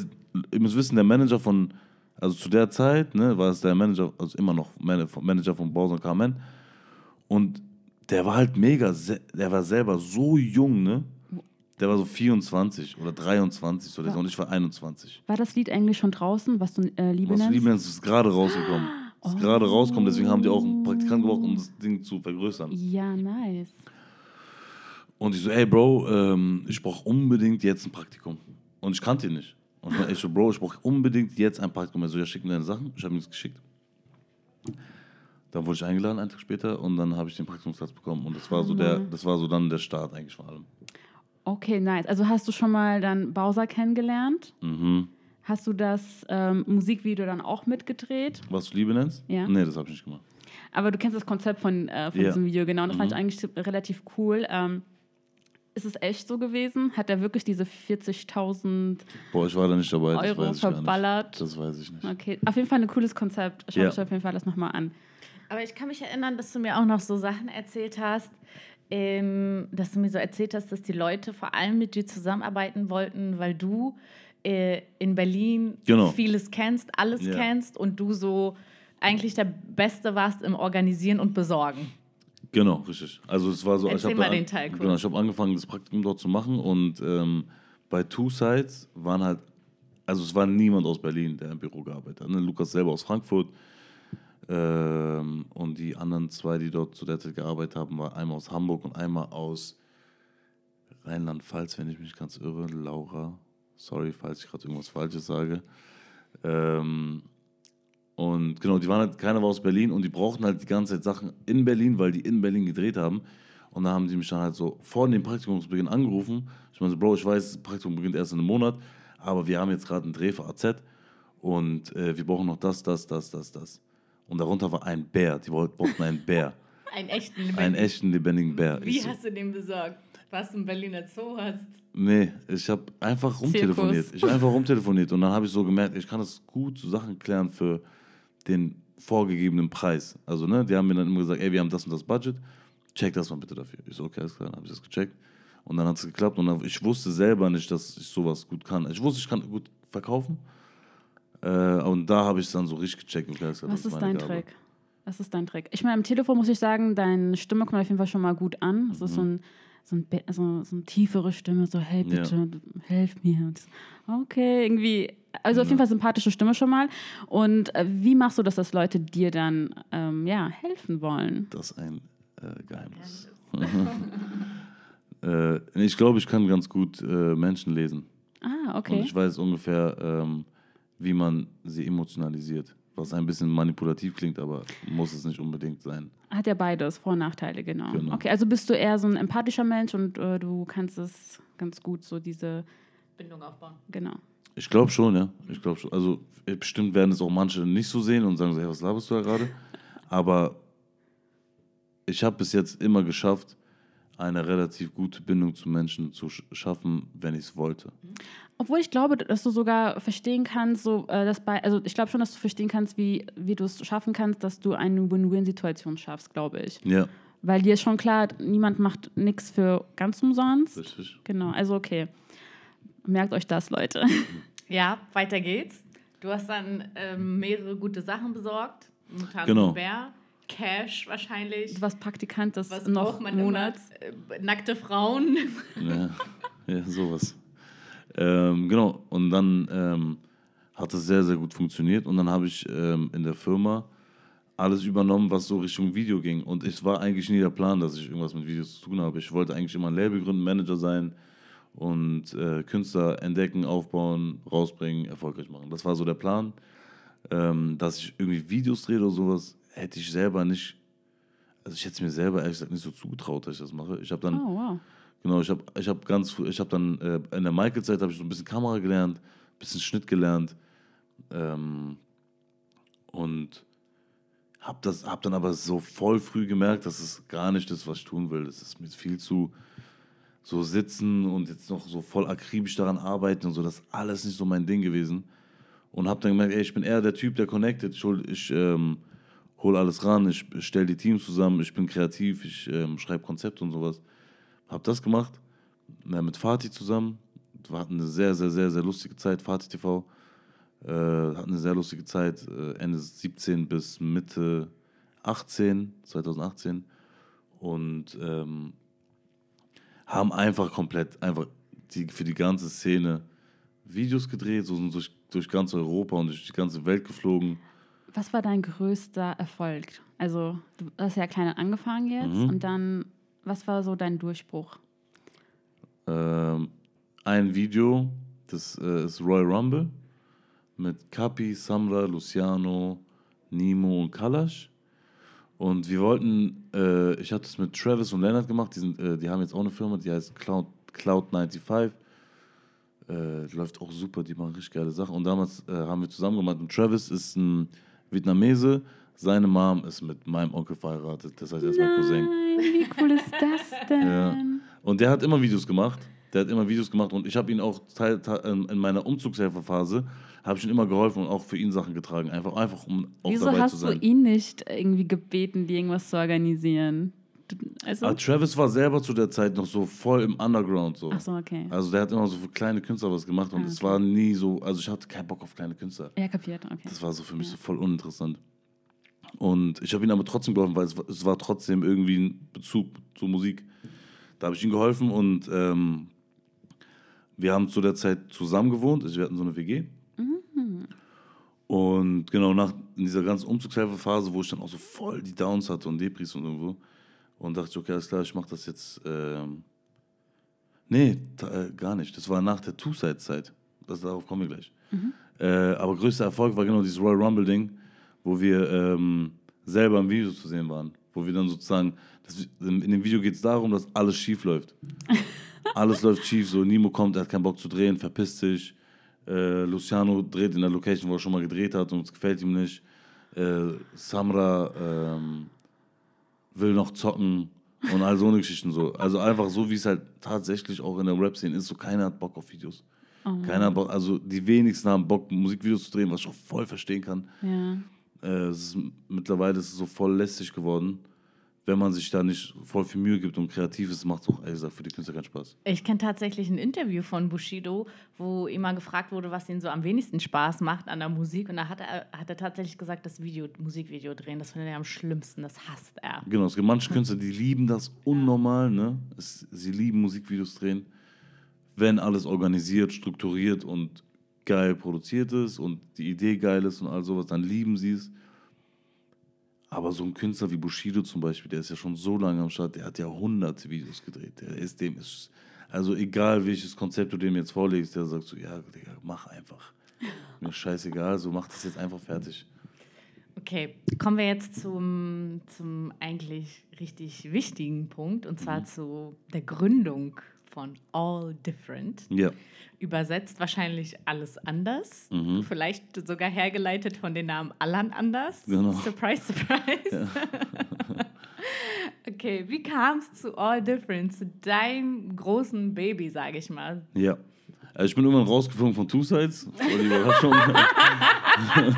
ihr müsst wissen, der Manager von, also zu der Zeit, ne, war es der Manager, also immer noch Man- Manager von Bowser und Carmen. Und der war halt mega, der war selber so jung, ne? Der war so 24 oder 23 so, der und ich war 21. War das Lied eigentlich schon draußen, was du äh, Liebe Was nennst? Liebe nennst, ist gerade rausgekommen. Ist gerade rausgekommen, deswegen haben die auch einen Praktikant gebraucht, um das Ding zu vergrößern. Ja, nice. Und ich so, ey Bro, ähm, ich brauche unbedingt jetzt ein Praktikum. Und ich kannte ihn nicht. Und ich so, Bro, ich brauche unbedingt jetzt ein Praktikum. Er so, ja, schick mir deine Sachen. Ich habe ihm das geschickt. Dann wurde ich eingeladen, einen Tag später, und dann habe ich den Praktikumsplatz bekommen. Und das war so der, das war so dann der Start eigentlich vor allem. Okay, nice. Also hast du schon mal dann Bowser kennengelernt? Mhm. Hast du das ähm, Musikvideo dann auch mitgedreht? Was du Liebe nennst? Ja. Nee, das habe ich nicht gemacht. Aber du kennst das Konzept von, äh, von Ja. diesem Video, genau. Und das fand ich Mhm. eigentlich relativ cool. Ähm, ist es echt so gewesen? Hat er wirklich diese 40.000 Boah, ich war da nicht dabei. Das Euro weiß ich gar verballert? nicht. Das weiß ich nicht. Okay, auf jeden Fall ein cooles Konzept. Schau Ja. auf jeden Fall das nochmal an. Aber ich kann mich erinnern, dass du mir auch noch so Sachen erzählt hast, ähm, dass du mir so erzählt hast, dass die Leute vor allem mit dir zusammenarbeiten wollten, weil du äh, in Berlin Genau. vieles kennst, alles Ja. kennst und du so eigentlich der Beste warst im Organisieren und Besorgen. Genau, richtig. Also es war so, Erzähl ich mal habe den Teil kurz. genau, ich habe angefangen, das Praktikum dort zu machen und ähm, bei Two Sides waren halt, also es war niemand aus Berlin, der im Büro gearbeitet hat. Ne? Lukas selber aus Frankfurt ähm, und die anderen zwei, die dort zu der Zeit gearbeitet haben, war einmal aus Hamburg und einmal aus Rheinland-Pfalz, wenn ich mich ganz irre. Laura. Sorry, falls ich gerade irgendwas Falsches sage. Ähm, und genau, die waren halt, keiner war aus Berlin und die brauchten halt die ganze Zeit Sachen in Berlin, weil die in Berlin gedreht haben. Und dann haben die mich dann halt so vor dem Praktikumsbeginn angerufen. Ich meine so, Bro, ich weiß, das Praktikum beginnt erst in einem Monat, aber wir haben jetzt gerade einen Dreh für AZ und äh, wir brauchen noch das, das, das, das, das. Und darunter war ein Bär. Die wollten, brauchten einen Bär. einen echten lebendigen Einen echten lebendigen Bär. Wie Ich so, hast du den besorgt? Was du im Berliner Zoo hast? Nee, ich habe einfach rumtelefoniert. Zirkus. Ich habe einfach rumtelefoniert und dann habe ich so gemerkt, ich kann das gut so Sachen klären für den vorgegebenen Preis. Also, ne, die haben mir dann immer gesagt, ey, wir haben das und das Budget, check das mal bitte dafür. Ich so, okay, alles klar, dann habe ich das gecheckt und dann hat es geklappt und dann, ich wusste selber nicht, dass ich sowas gut kann. Ich wusste, ich kann gut verkaufen äh, und da habe ich es dann so richtig gecheckt. Okay, klar, Was das ist dein Gabe. Trick? Was ist dein Trick? Ich meine, am Telefon muss ich sagen, deine Stimme kommt auf jeden Fall schon mal gut an. Es Mhm. ist so ein, so, ein, so, so eine tiefere Stimme, so, hey, Ja. bitte, helf mir. Okay, irgendwie, also auf jeden Fall sympathische Stimme schon mal. Und äh, wie machst du das, dass Leute dir dann, ähm, ja, helfen wollen? Das ist ein äh, Geheimnis. äh, ich glaube, ich kann ganz gut äh, Menschen lesen. Ah, Und okay. ich weiß ungefähr, ähm, wie man sie emotionalisiert. Was ein bisschen manipulativ klingt, aber muss es nicht unbedingt sein. Hat ja beides, Vor- und Nachteile, genau. Genau. Okay, also bist du eher so ein empathischer Mensch und äh, du kannst es ganz gut, so diese, Bindung aufbauen. genau. Ich glaube schon, ja. Ich glaube schon. Also äh, bestimmt werden es auch manche nicht so sehen und sagen so, hey, was laberst du da gerade? Aber ich habe bis jetzt immer geschafft, eine relativ gute Bindung zu Menschen zu sch schaffen, wenn ich es wollte. Obwohl ich glaube, dass du sogar verstehen kannst, so, äh, dass bei, also ich glaube schon, dass du verstehen kannst, wie, wie du es schaffen kannst, dass du eine Win-Win-Situation schaffst, glaube ich. Ja, Weil dir ist schon klar, niemand macht nichts für ganz umsonst. richtig. Genau, also okay. Merkt euch das, Leute. Ja, weiter geht's. Du hast dann ähm, mehrere gute Sachen besorgt. Unter Genau. Bär, Cash wahrscheinlich. Du warst Praktikant des Was noch Monats. Immer? Äh, nackte Frauen. Ja, ja sowas. Ähm, genau, und dann ähm, hat es sehr, sehr gut funktioniert. Und dann habe ich ähm, in der Firma alles übernommen, was so Richtung Video ging. Und es war eigentlich nie der Plan, dass ich irgendwas mit Videos zu tun habe. Ich wollte eigentlich immer ein Label gründen, Manager sein und äh, Künstler entdecken, aufbauen, rausbringen, erfolgreich machen. Das war so der Plan. Ähm, dass ich irgendwie Videos drehe oder sowas, hätte ich selber nicht, also ich hätte es mir selber ehrlich gesagt nicht so zugetraut, dass ich das mache. Ich habe dann Oh, wow. Genau, ich habe ich hab ganz ich habe dann äh, in der Michael-Zeit habe ich so ein bisschen Kamera gelernt, ein bisschen Schnitt gelernt ähm, und habe das, habe dann aber so voll früh gemerkt, dass es gar nicht ist, was ich tun will. Das ist mir viel zu so sitzen und jetzt noch so voll akribisch daran arbeiten und so, das ist alles nicht so mein Ding gewesen. Und habe dann gemerkt, ey, ich bin eher der Typ, der connected. Ich hol, ähm, hol alles ran, ich stelle die Teams zusammen, ich bin kreativ, ich ähm, schreibe Konzepte und sowas. Hab das gemacht, äh, mit Fatih zusammen. Wir hatten eine sehr, sehr, sehr, sehr lustige Zeit. Fatih TV äh, hatten eine sehr lustige Zeit, äh, Ende 17 bis Mitte 18, 2018. Und ähm, haben einfach komplett, einfach die, für die ganze Szene Videos gedreht, so sind durch, durch ganz Europa und durch die ganze Welt geflogen. Was war dein größter Erfolg? Also, du hast ja klein angefangen jetzt Mhm. und dann, was war so dein Durchbruch? Ähm, ein Video, das äh, ist Royal Rumble mit Kapi, Samra, Luciano, Nimo und Kalash. Und wir wollten, äh, ich hatte es mit Travis und Leonard gemacht, die, sind, äh, die haben jetzt auch eine Firma, die heißt Cloud, Cloud95. Äh, die läuft auch super, die machen richtig geile Sachen. Und damals äh, haben wir zusammen gemacht. Und Travis ist ein Vietnamese, seine Mom ist mit meinem Onkel verheiratet, das heißt, er ist mein Cousin. Wie cool ist das denn? Ja. Und der hat immer Videos gemacht. Der hat immer Videos gemacht und ich habe ihn auch in meiner Umzugshelferphase habe ich ihm immer geholfen und auch für ihn Sachen getragen, einfach einfach um auch Wieso dabei zu hast du sein. ihn nicht irgendwie gebeten, dir irgendwas zu organisieren? Also, Aber Travis war selber zu der Zeit noch so voll im Underground so. ach so, okay. Also der hat immer so für kleine Künstler was gemacht und Ah, es okay. war nie so, also ich hatte keinen Bock auf kleine Künstler. Ja, kapiert, okay. Das war so für mich so voll uninteressant. Und ich habe ihn aber trotzdem geholfen, weil es, war- es war trotzdem irgendwie ein Bezug zur Musik. Da habe ich ihm geholfen und ähm, wir haben zu der Zeit zusammen gewohnt. Also wir hatten so eine WG. Und genau nach in dieser ganzen Umzugshelferphase, wo ich dann auch so voll die Downs hatte und Depris und irgendwo. Und dachte ich, okay, alles klar, ich mache das jetzt ähm, Nee, äh, gar nicht. Das war nach der Two-Side-Zeit. Darauf kommen wir gleich. Mhm. Äh, aber größter Erfolg war genau dieses Royal Rumble-Ding, wo wir ähm, selber im Video zu sehen waren. Wo wir dann sozusagen, das, in dem Video geht es darum, dass alles schief läuft. alles läuft schief, so Nimo kommt, er hat keinen Bock zu drehen, verpisst sich. Äh, Luciano dreht in der Location, wo er schon mal gedreht hat und es gefällt ihm nicht. Äh, Samra ähm, will noch zocken und all so eine Geschichten so. Also einfach so, wie es halt tatsächlich auch in der Rap-Szene ist, so keiner hat Bock auf Videos. Oh. Keiner hat Bock, also die wenigsten haben Bock, Musikvideos zu drehen, was ich auch voll verstehen kann. Ja. Äh, es ist, mittlerweile ist es so voll lästig geworden wenn man sich da nicht voll viel Mühe gibt und kreativ ist, macht es auch gesagt für die Künstler keinen Spaß. Ich kenne tatsächlich ein Interview von Bushido, wo immer gefragt wurde, was ihm so am wenigsten Spaß macht an der Musik. Und da hat er, hat er tatsächlich gesagt, das Video, Musikvideo drehen, das findet er am schlimmsten, das hasst er. Genau, es gibt manche Künstler, die lieben das unnormal, ne? Es, sie lieben Musikvideos drehen, wenn alles organisiert, strukturiert und geil produziert ist und die Idee geil ist und all sowas, dann lieben sie es. Aber so ein Künstler wie Bushido zum Beispiel, der ist ja schon so lange am Start, der hat ja hunderte Videos gedreht. Der ist dem ist, also egal welches Konzept du dem jetzt vorlegst, der sagt so, ja, Digga, mach einfach. Mir scheißegal, so mach das jetzt einfach fertig. Okay, kommen wir jetzt zum, zum eigentlich richtig wichtigen Punkt und zwar mhm. zu der Gründung von All Different. Ja. Übersetzt wahrscheinlich alles anders. Mhm. Vielleicht sogar hergeleitet von den Namen Allan anders. Genau. Surprise, surprise. Ja. okay, wie kam es zu All Different, zu deinem großen Baby, sage ich mal? Ja. Also ich bin irgendwann rausgeflogen von Two Sides. Voll die Überraschung.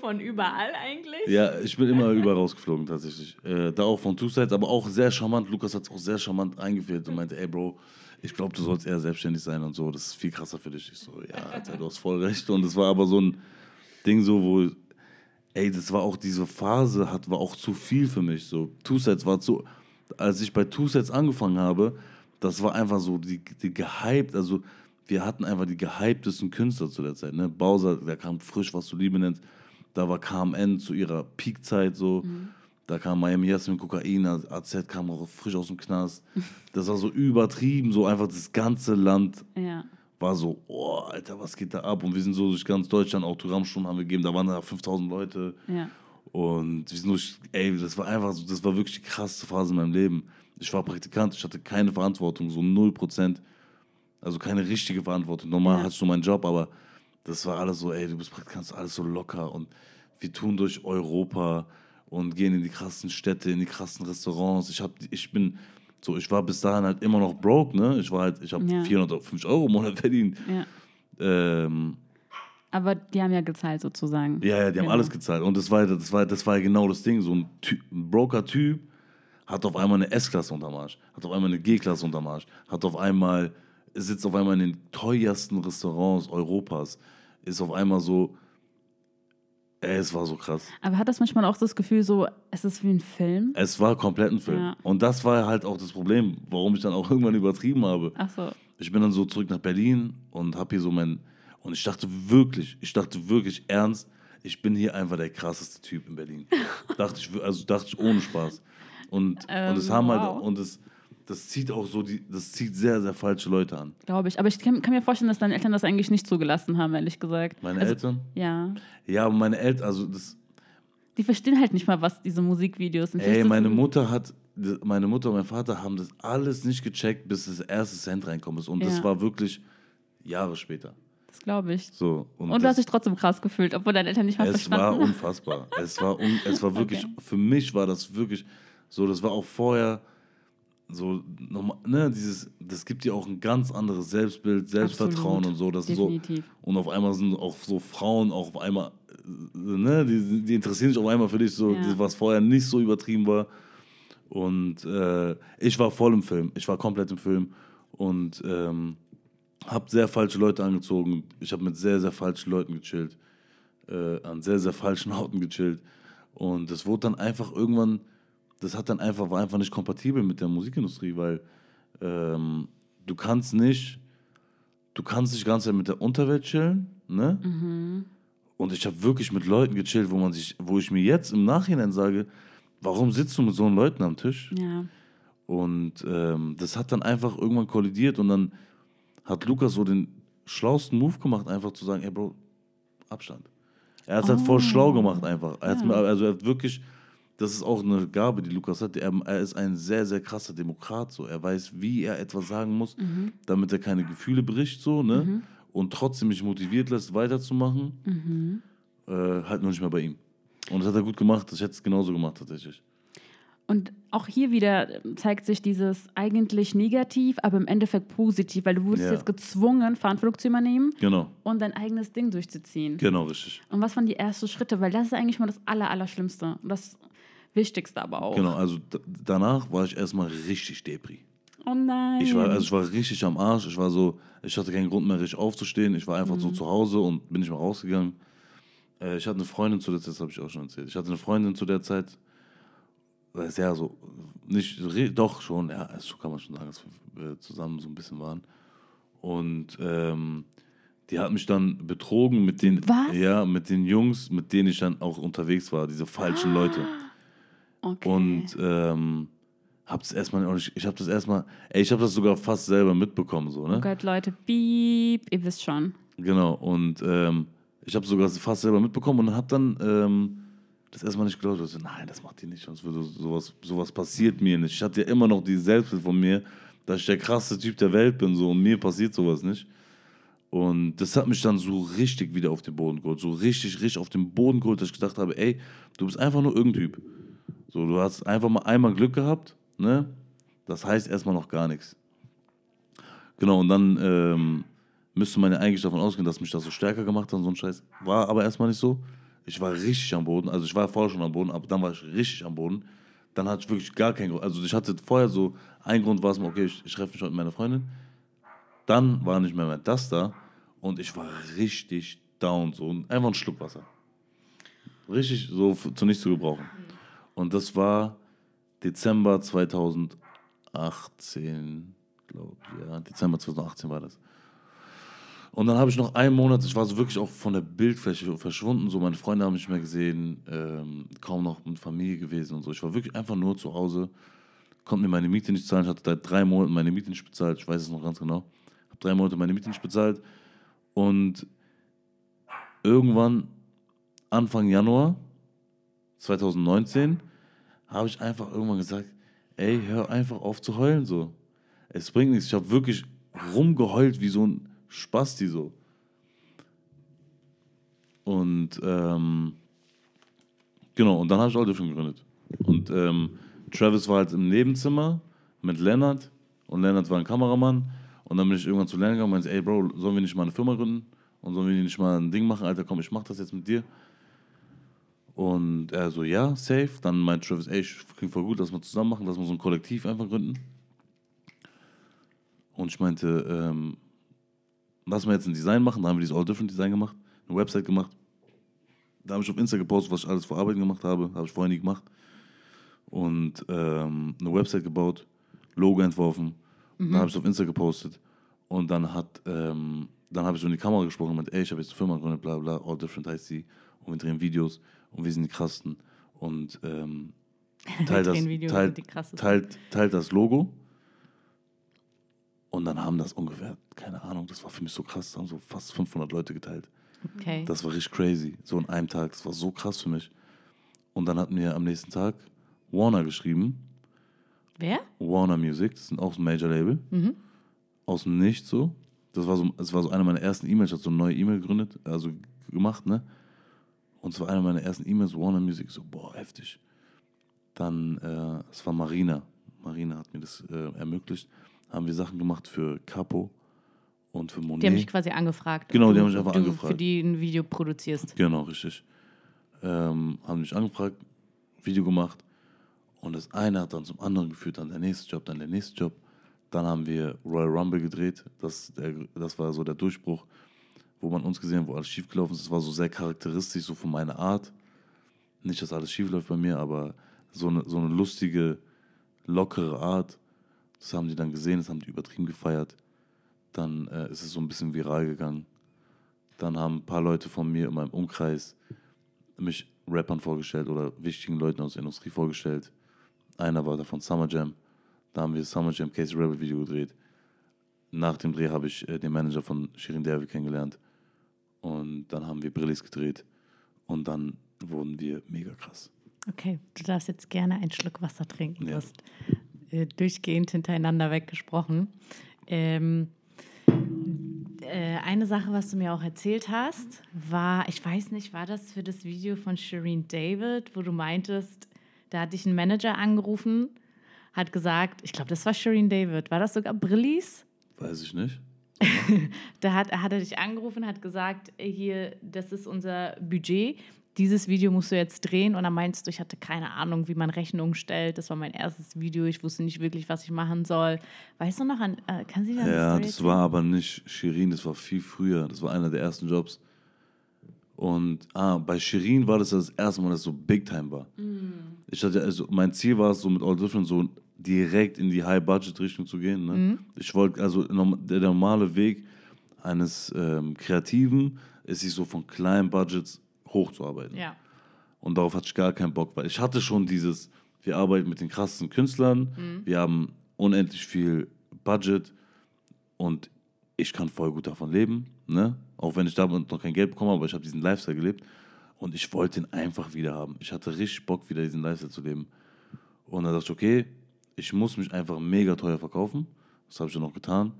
von überall eigentlich? Ja, ich bin immer überall rausgeflogen tatsächlich. Äh, da auch von Two Sides, aber auch sehr charmant. Lukas hat es auch sehr charmant eingeführt und meinte, ey Bro, ich glaube, du sollst eher selbstständig sein und so. Das ist viel krasser für dich. Ich so, ja, Alter, du hast voll recht. Und es war aber so ein Ding so, wo, ey, das war auch diese Phase, hat, war auch zu viel für mich. So, Two Sides war zu, als ich bei Two Sides angefangen habe, das war einfach so die, die gehypt, also wir hatten einfach die gehyptesten Künstler zu der Zeit. Ne? Bowser, der kam frisch, was du Liebe nennst. Da war KMN zu ihrer Peakzeit so. Mhm. Da kam Miami Yes mit Kokain, AZ kam auch frisch aus dem Knast. Das war so übertrieben, so einfach das ganze Land ja. war so, oh, Alter, was geht da ab? Und wir sind so durch ganz Deutschland Autogrammstunden haben wir gegeben, da waren da 5000 Leute. Ja. Und wir sind durch, ey, das war einfach so, das war wirklich die krasseste Phase in meinem Leben. Ich war Praktikant, ich hatte keine Verantwortung, so 0%. Also keine richtige Verantwortung. Normal ja. hattest du meinen Job, aber das war alles so, ey, du bist Praktikant, alles so locker und wir tun durch Europa und gehen in die krassen Städte, in die krassen Restaurants. Ich, hab, ich bin so, ich war bis dahin halt immer noch broke, ne? Ich war halt, ich habe ja. 450 Euro im Monat verdient. Ja. Ähm, aber die haben ja gezahlt sozusagen. Ja, ja, die haben genau. alles gezahlt. Und das war, das, war, das war genau das Ding. So ein, ein Broker-Typ hat auf einmal eine S-Klasse unterm Arsch, hat auf einmal eine G-Klasse unterm Arsch, hat auf einmal sitzt auf einmal in den teuersten Restaurants Europas, ist auf einmal so, ey, es war so krass. Aber hat das manchmal auch das Gefühl so, es ist wie ein Film? Es war komplett ein Film. Ja. Und das war halt auch das Problem, warum ich dann auch irgendwann übertrieben habe. Ach so. Ich bin dann so zurück nach Berlin und habe hier so mein, und ich dachte wirklich, ich dachte wirklich ernst, ich bin hier einfach der krasseste Typ in Berlin. dachte ich, also dachte ich ohne Spaß. Und, ähm, und es haben halt, wow. halt, und es, das zieht auch so, die, das zieht sehr, sehr falsche Leute an. Glaube ich. Aber ich kann, kann, mir vorstellen, dass deine Eltern das eigentlich nicht zugelassen haben, ehrlich gesagt. Meine also, Eltern? Ja. Ja, aber meine Eltern, also das. Die verstehen halt nicht mal, was diese Musikvideos sind. Ey, meine Mutter hat, meine Mutter und mein Vater haben das alles nicht gecheckt, bis das erste Cent reinkommt. Und ja. das war wirklich Jahre später. Das glaube ich. So, und, und du hast dich trotzdem krass gefühlt, obwohl deine Eltern nicht mal es verstanden haben. Es war unfassbar. es war, un, es war wirklich, okay. für mich war das wirklich so, das war auch vorher so ne, dieses, das gibt dir auch ein ganz anderes Selbstbild, Selbstvertrauen Absolut. und so. Das Definitiv. so. Und auf einmal sind auch so Frauen auch auf einmal, ne, die, die interessieren sich auf einmal für dich, so, ja. was vorher nicht so übertrieben war. Und äh, ich war voll im Film, ich war komplett im Film und ähm, habe sehr falsche Leute angezogen. Ich habe mit sehr, sehr falschen Leuten gechillt, äh, an sehr, sehr falschen Hauten gechillt. Und es wurde dann einfach irgendwann das hat dann einfach, war einfach nicht kompatibel mit der Musikindustrie, weil ähm, du kannst nicht, du kannst nicht ganz mit der Unterwelt chillen, ne? Mhm. Und ich habe wirklich mit Leuten gechillt, wo man sich, wo ich mir jetzt im Nachhinein sage, warum sitzt du mit so Leuten am Tisch? Ja. Und ähm, das hat dann einfach irgendwann kollidiert und dann hat Lukas so den schlausten Move gemacht, einfach zu sagen, ey Bro, Abstand. Er hat es oh. halt voll schlau gemacht einfach. Er ja. also er hat wirklich, das ist auch eine Gabe, die Lukas hat. Er, er, ist ein sehr, sehr krasser Demokrat. So. Er weiß, wie er etwas sagen muss, mhm. damit er keine Gefühle bricht, so, ne? Mhm. Und trotzdem mich motiviert lässt, weiterzumachen. Mhm. Äh, halt nur nicht mehr bei ihm. Und das hat er gut gemacht. Ich hätte es genauso gemacht, tatsächlich. Und auch hier wieder zeigt sich dieses eigentlich negativ, aber im Endeffekt positiv, weil du wurdest ja. jetzt gezwungen, Verantwortung zu übernehmen genau. und dein eigenes Ding durchzuziehen. Genau, richtig. Und was waren die ersten Schritte? Weil das ist eigentlich mal das Aller, Allerschlimmste. Das Wichtigste aber auch. Genau, also danach war ich erstmal richtig Depri. Oh nein. Ich war, also ich war richtig am Arsch. Ich war so, ich hatte keinen Grund mehr, richtig aufzustehen. Ich war einfach mhm. so zu Hause und bin nicht mehr rausgegangen. Äh, ich hatte eine Freundin zu der Zeit, das habe ich auch schon erzählt. Ich hatte eine Freundin zu der Zeit, sehr so, nicht, doch schon, ja, so kann man schon sagen, dass wir zusammen so ein bisschen waren. Und ähm, die hat mich dann betrogen mit den, Was? ja, mit den Jungs, mit denen ich dann auch unterwegs war, diese falschen ah, Leute. Okay. Und ähm, hab's erstmal, ich, ich habe das erstmal, ey, ich habe das sogar fast selber mitbekommen, so, ne? Oh Gott, Leute, piep, ihr wisst schon. Genau, und ähm, ich habe sogar fast selber mitbekommen und hab dann ähm, das erstmal nicht geglaubt. Ich so, nein, das macht die nicht. Sonst würde sowas, sowas passiert mir nicht. Ich hatte ja immer noch die Selbstbild von mir, dass ich der krasseste Typ der Welt bin so und mir passiert sowas nicht. Und das hat mich dann so richtig wieder auf den Boden geholt. So richtig, richtig auf den Boden geholt, dass ich gedacht habe, ey, du bist einfach nur irgendein Typ. So, du hast einfach mal einmal Glück gehabt, ne? Das heißt erstmal noch gar nichts. Genau, und dann ähm, müsste man ja eigentlich davon ausgehen, dass mich das so stärker gemacht hat, so ein Scheiß. War aber erstmal nicht so. Ich war richtig am Boden. Also ich war vorher schon am Boden, aber dann war ich richtig am Boden. Dann hatte ich wirklich gar keinen Grund. Also ich hatte vorher so, ein Grund war es mir, okay, ich, ich treffe mich heute mit meiner Freundin. Dann war nicht mehr, mehr das da. Und ich war richtig down. So einfach ein Schluck Wasser. Richtig so zu nichts zu gebrauchen. Und das war Dezember 2018, glaube ich. Ja, Dezember 2018 war das. Und dann habe ich noch einen Monat, ich war so wirklich auch von der Bildfläche verschwunden, so meine Freunde haben mich nicht mehr gesehen, ähm, kaum noch mit Familie gewesen und so. Ich war wirklich einfach nur zu Hause, konnte mir meine Miete nicht zahlen, ich hatte seit drei Monaten meine Miete nicht bezahlt, ich weiß es noch ganz genau. Habe drei Monate meine Miete nicht bezahlt und irgendwann Anfang Januar 2019 habe ich einfach irgendwann gesagt, ey, hör einfach auf zu heulen so. Es bringt nichts. Ich habe wirklich rumgeheult wie so ein Spasti so. Und ähm, genau, und dann habe ich All Different gegründet. Und ähm, Travis war halt im Nebenzimmer mit Lennart und Lennart war ein Kameramann. Und dann bin ich irgendwann zu Lennart gegangen und meinte, ey Bro, sollen wir nicht mal eine Firma gründen? Und sollen wir nicht mal ein Ding machen? Alter, komm, ich mach das jetzt mit dir. Und er so, ja, safe. Dann meinte Travis, ey, klingt voll gut, lass mal zusammen machen, lass mal so ein Kollektiv einfach gründen. Und ich meinte, ähm, lass mal jetzt ein Design machen. Da haben wir dieses All Different Design gemacht, eine Website gemacht. Da habe ich auf Insta gepostet, was ich alles vor Arbeit gemacht habe. Habe ich vorher nie gemacht. Und ähm, eine Website gebaut, Logo entworfen. Mhm. Dann habe ich es auf Insta gepostet. Und dann hat, ähm, dann habe ich so in die Kamera gesprochen und meinte, ey, ich habe jetzt eine Firma gegründet, bla bla, All Different heißt sie. Und wir drehen Videos und wir sind die krassesten. Und ähm, teilt, das, teilt, teilt, teilt das Logo und dann haben das ungefähr, keine Ahnung, das war für mich so krass, haben so fast 500 Leute geteilt. Okay. Das war richtig crazy. So in einem Tag, das war so krass für mich. Und dann hat mir am nächsten Tag Warner geschrieben. Wer? Warner Music, das ist auch ein Major-Label. Mhm. Aus dem Nichts so. Das war so, das war so eine meiner ersten E-Mails. Ich hatte so eine neue E-Mail gegründet, also gemacht, ne? Und es war eine meiner ersten E-Mails, Warner Music. So, boah, heftig. Dann, äh, es war Marina. Marina hat mir das äh, ermöglicht haben wir Sachen gemacht für Capo und für Monet. Die haben mich quasi angefragt. Genau, die haben mich einfach du angefragt. Für die ein Video produzierst. Genau, richtig. Ähm, haben mich angefragt, Video gemacht und das eine hat dann zum anderen geführt, dann der nächste Job, dann der nächste Job. Dann haben wir Royal Rumble gedreht. Das, der, das war so der Durchbruch, wo man uns gesehen hat, wo alles schiefgelaufen ist. Das war so sehr charakteristisch, so von meiner Art. Nicht, dass alles schief läuft bei mir, aber so eine, so eine lustige, lockere Art das haben die dann gesehen, das haben die übertrieben gefeiert. Dann äh, ist es so ein bisschen viral gegangen. Dann haben ein paar Leute von mir in meinem Umkreis mich Rappern vorgestellt oder wichtigen Leuten aus der Industrie vorgestellt. Einer war da von Summer Jam, Da haben wir Summer Jam Case Rebel Video gedreht. Nach dem Dreh habe ich äh, den Manager von Shirin Derby kennengelernt. Und dann haben wir Brillis gedreht. Und dann wurden wir mega krass. Okay, du darfst jetzt gerne einen Schluck Wasser trinken. Ja. Du hast äh, durchgehend hintereinander weggesprochen. Ähm, äh, eine Sache, was du mir auch erzählt hast, war, ich weiß nicht, war das für das Video von Shireen David, wo du meintest, da hat dich ein Manager angerufen, hat gesagt, ich glaube, das war Shireen David, war das sogar Brillis? Weiß ich nicht. da hat, hat er dich angerufen, hat gesagt, hier, das ist unser Budget, dieses Video musst du jetzt drehen. Und dann meinst du, ich hatte keine Ahnung, wie man Rechnungen stellt. Das war mein erstes Video. Ich wusste nicht wirklich, was ich machen soll. Weißt du noch, an, äh, kann sie Ja, das war aber nicht Shirin, das war viel früher. Das war einer der ersten Jobs. Und ah, bei Shirin war das das erste Mal, dass es so Big Time war. Mm. Ich hatte, also mein Ziel war es, so mit All Different so direkt in die High-Budget-Richtung zu gehen. Ne? Mm. Ich wollte, also der normale Weg eines ähm, Kreativen ist sich so von kleinen Budgets hochzuarbeiten. Ja. Und darauf hatte ich gar keinen Bock, weil ich hatte schon dieses, wir arbeiten mit den krassesten Künstlern, mhm. wir haben unendlich viel Budget und ich kann voll gut davon leben, ne? Auch wenn ich da noch kein Geld bekomme, aber ich habe diesen Lifestyle gelebt und ich wollte ihn einfach wieder haben. Ich hatte richtig Bock, wieder diesen Lifestyle zu leben. Und dann dachte ich, okay, ich muss mich einfach mega teuer verkaufen. Das habe ich dann auch getan.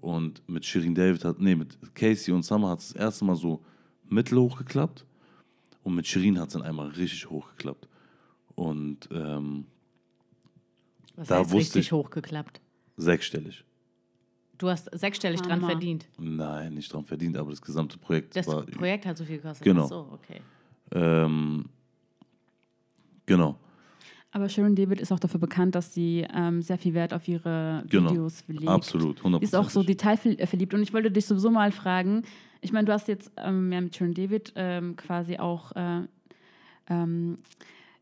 Und mit Shirin David hat, nee, mit Casey und Summer hat es das erste Mal so mittelhoch geklappt. Und mit Shirin hat es dann einmal richtig hochgeklappt. Und ähm, Was da heißt wusste richtig ich, hochgeklappt? Sechsstellig. Du hast sechsstellig Hammer. dran verdient? Nein, nicht dran verdient, aber das gesamte Projekt Das war, Projekt hat so viel gekostet? Genau. Ach so, okay. Ähm, genau. Aber Sharon David ist auch dafür bekannt, dass sie ähm, sehr viel Wert auf ihre genau. Videos legt. Absolut, 100%. ist auch so detailverliebt. Und ich wollte dich sowieso mal fragen, ich meine, du hast jetzt ähm, ja, mit Sharon David ähm, quasi auch äh, ähm,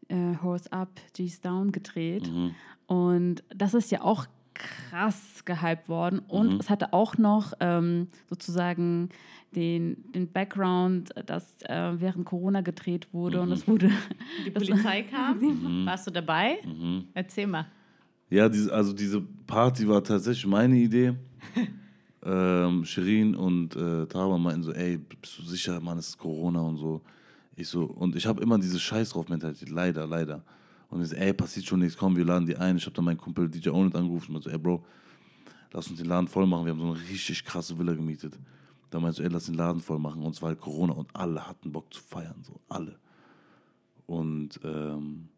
äh, Horse Up, G's Down gedreht. Mhm. Und das ist ja auch krass gehypt worden. Und mhm. es hatte auch noch ähm, sozusagen den, den Background, dass äh, während Corona gedreht wurde mhm. und es wurde. Die Polizei kam. Mhm. Warst du dabei? Mhm. Erzähl mal. Ja, diese, also diese Party war tatsächlich meine Idee. ähm, Shirin und äh, Taba meinten so, ey, bist du sicher, Mann, es ist Corona und so. Ich so, und ich habe immer diese Scheiß drauf Mentalität, leider, leider. Und ich so, ey, passiert schon nichts, komm, wir laden die ein. Ich habe dann meinen Kumpel DJ Onet angerufen und so, ey, Bro, lass uns den Laden voll machen. Wir haben so eine richtig krasse Villa gemietet. Da meinst du, ey, lass den Laden voll machen. Und es war halt Corona und alle hatten Bock zu feiern, so, alle. Und, ähm,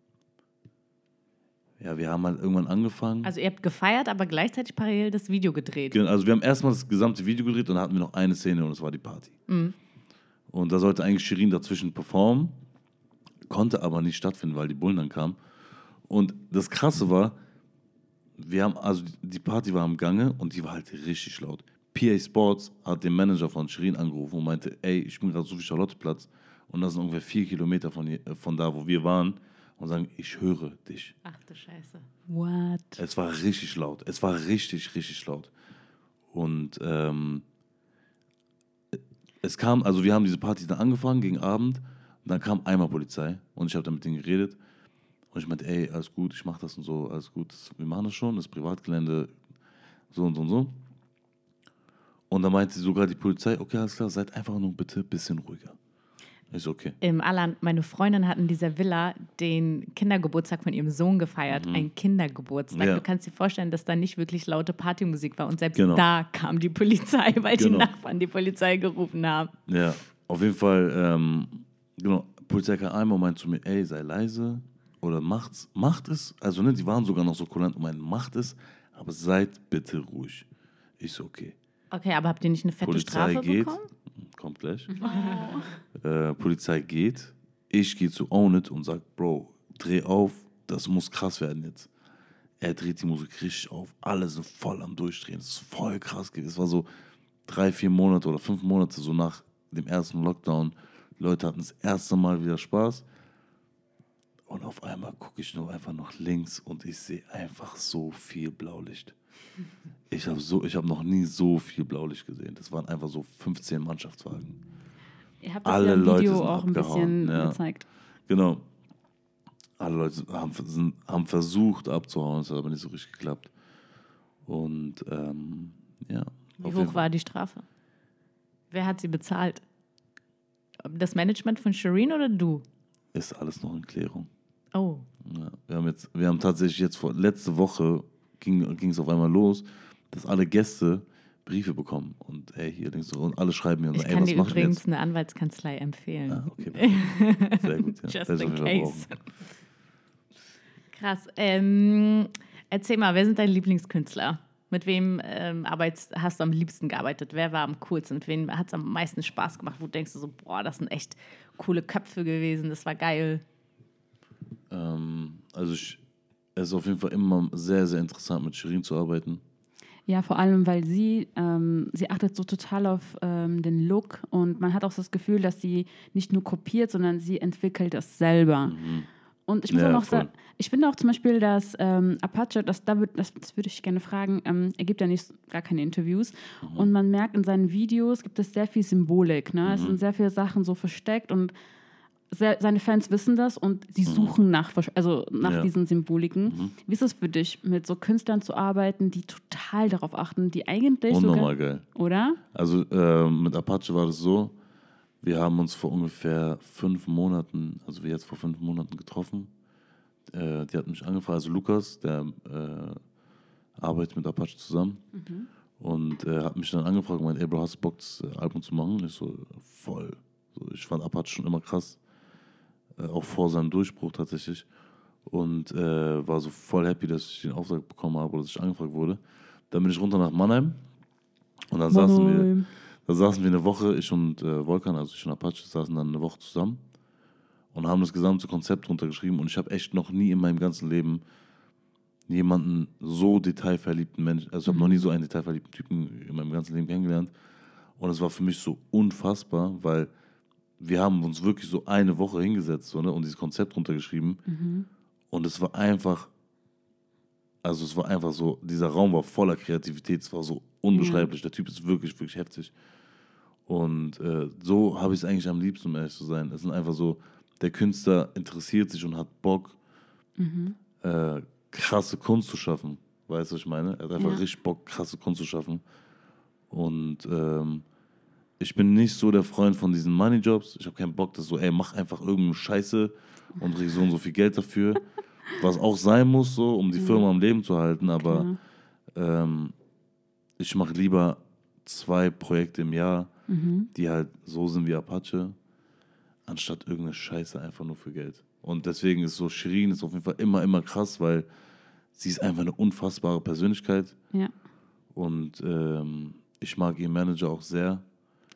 ja, wir haben halt irgendwann angefangen. Also ihr habt gefeiert, aber gleichzeitig parallel das Video gedreht. Genau, also wir haben erstmal das gesamte Video gedreht und dann hatten wir noch eine Szene und das war die Party. Mhm. Und da sollte eigentlich Shirin dazwischen performen, konnte aber nicht stattfinden, weil die Bullen dann kamen. Und das Krasse war, wir haben, also die Party war am Gange und die war halt richtig laut. PA Sports hat den Manager von Shirin angerufen und meinte, ey, ich bin gerade so viel Charlotteplatz und das sind ungefähr vier Kilometer von, hier, von da, wo wir waren und sagen, ich höre dich. Ach du Scheiße. What? Es war richtig laut. Es war richtig, richtig laut. Und ähm, es kam, also wir haben diese Party dann angefangen gegen Abend dann kam einmal Polizei und ich habe dann mit denen geredet und ich meinte, ey, alles gut, ich mache das und so, alles gut, wir machen das schon, das Privatgelände, so und so und so. Und dann meinte sogar die Polizei, okay, alles klar, seid einfach nur bitte ein bisschen ruhiger. Ist okay. Im Alan, meine Freundin hat in dieser Villa den Kindergeburtstag von ihrem Sohn gefeiert. Mhm. Ein Kindergeburtstag. Ja. Du kannst dir vorstellen, dass da nicht wirklich laute Partymusik war. Und selbst genau. da kam die Polizei, weil genau. die Nachbarn die Polizei gerufen haben. Ja, auf jeden Fall, ähm, genau. Polizei kam einmal und meinte zu mir, ey, sei leise oder macht's, macht es. Also, ne, die waren sogar noch so kulant und meinten, macht es, aber seid bitte ruhig. Ich so, okay. Okay, aber habt ihr nicht eine fette Polizei Strafe geht, bekommen? kommt gleich. Oh. Äh, Polizei geht, ich gehe zu Own It und sage, Bro, dreh auf, das muss krass werden jetzt. Er dreht die Musik richtig auf, alle sind voll am Durchdrehen, es ist voll krass gewesen. Es war so drei, vier Monate oder fünf Monate so nach dem ersten Lockdown. Leute hatten das erste Mal wieder Spaß. Und auf einmal gucke ich nur einfach nach links und ich sehe einfach so viel Blaulicht. Ich habe so, hab noch nie so viel Blaulicht gesehen. Das waren einfach so 15 Mannschaftswagen. Ihr habt das Alle ja im Video Leute auch ein bisschen ja. gezeigt. Genau. alle Leute haben, sind, haben versucht abzuhauen, es hat aber nicht so richtig geklappt. Und ähm, ja. Wie hoch war die Strafe? Wer hat sie bezahlt? Das Management von Shireen oder du? Ist alles noch in Klärung. Oh. Ja, wir haben jetzt, wir haben tatsächlich jetzt vor letzte Woche ging es auf einmal los, dass alle Gäste Briefe bekommen und hey, hier du, und alle schreiben mir, ich ey, kann was dir übrigens eine Anwaltskanzlei empfehlen. Ah, okay, Sehr gut. Ja. Just in case. Krass. Ähm, erzähl mal, wer sind deine Lieblingskünstler? Mit wem ähm, arbeitest, hast du am liebsten gearbeitet? Wer war am coolsten? Mit wem hat es am meisten Spaß gemacht? Wo denkst du so, boah, das sind echt coole Köpfe gewesen, das war geil? Ähm, also ich, es ist auf jeden Fall immer sehr, sehr interessant, mit Shirin zu arbeiten. Ja, vor allem, weil sie, ähm, sie achtet so total auf ähm, den Look und man hat auch das Gefühl, dass sie nicht nur kopiert, sondern sie entwickelt es selber. Mhm. Und ich muss ja, auch noch sagen, ich finde auch zum Beispiel, dass ähm, Apache, das, da würd, das, das würde ich gerne fragen, ähm, er gibt ja nicht gar keine Interviews. Mhm. Und man merkt in seinen Videos gibt es sehr viel Symbolik. Ne? Mhm. Es sind sehr viele Sachen so versteckt und sehr, seine Fans wissen das und sie mhm. suchen nach, also nach ja. diesen Symboliken. Mhm. Wie ist es für dich, mit so Künstlern zu arbeiten, die total darauf achten, die eigentlich Unnormal sogar, geil. Oder? Also äh, mit Apache war das so, wir haben uns vor ungefähr fünf Monaten, also wir jetzt vor fünf Monaten getroffen. Äh, die hat mich angefragt, also Lukas, der äh, arbeitet mit Apache zusammen. Mhm. Und äh, hat mich dann angefragt und meint, ey Bro, hast du Bock, das äh, Album zu machen? Ich so, voll. So, ich fand Apache schon immer krass. Äh, auch vor seinem Durchbruch tatsächlich. Und äh, war so voll happy, dass ich den Auftrag bekommen habe oder dass ich angefragt wurde. Dann bin ich runter nach Mannheim und dann saßen wir da saßen wir eine Woche, ich und äh, Volkan, also ich und Apache, saßen dann eine Woche zusammen und haben das gesamte Konzept runtergeschrieben. Und ich habe echt noch nie in meinem ganzen Leben jemanden so detailverliebten Menschen, also ich habe noch nie mhm. so einen detailverliebten Typen in meinem ganzen Leben kennengelernt. Und es war für mich so unfassbar, weil wir haben uns wirklich so eine Woche hingesetzt so, ne, und dieses Konzept runtergeschrieben. Mhm. Und es war einfach, also es war einfach so, dieser Raum war voller Kreativität, es war so unbeschreiblich. Ja. Der Typ ist wirklich, wirklich heftig. Und äh, so habe ich es eigentlich am liebsten, um ehrlich zu sein. Es sind einfach so, der Künstler interessiert sich und hat Bock, mhm. äh, krasse Kunst zu schaffen. Weißt du, was ich meine? Er hat einfach ja. richtig Bock, krasse Kunst zu schaffen. Und ähm, ich bin nicht so der Freund von diesen Money-Jobs. Ich habe keinen Bock, dass so, ey, mach einfach irgendeine Scheiße und krieg so und so viel Geld dafür. was auch sein muss, so, um die Firma am Leben zu halten. Aber ähm, ich mache lieber zwei Projekte im Jahr mhm. die halt so sind wie Apache, anstatt irgendeine Scheiße einfach nur für Geld. Und deswegen ist so Shirin ist auf jeden Fall immer, immer krass, weil sie ist einfach eine unfassbare Persönlichkeit. Ja. Und ähm, ich mag ihren Manager auch sehr.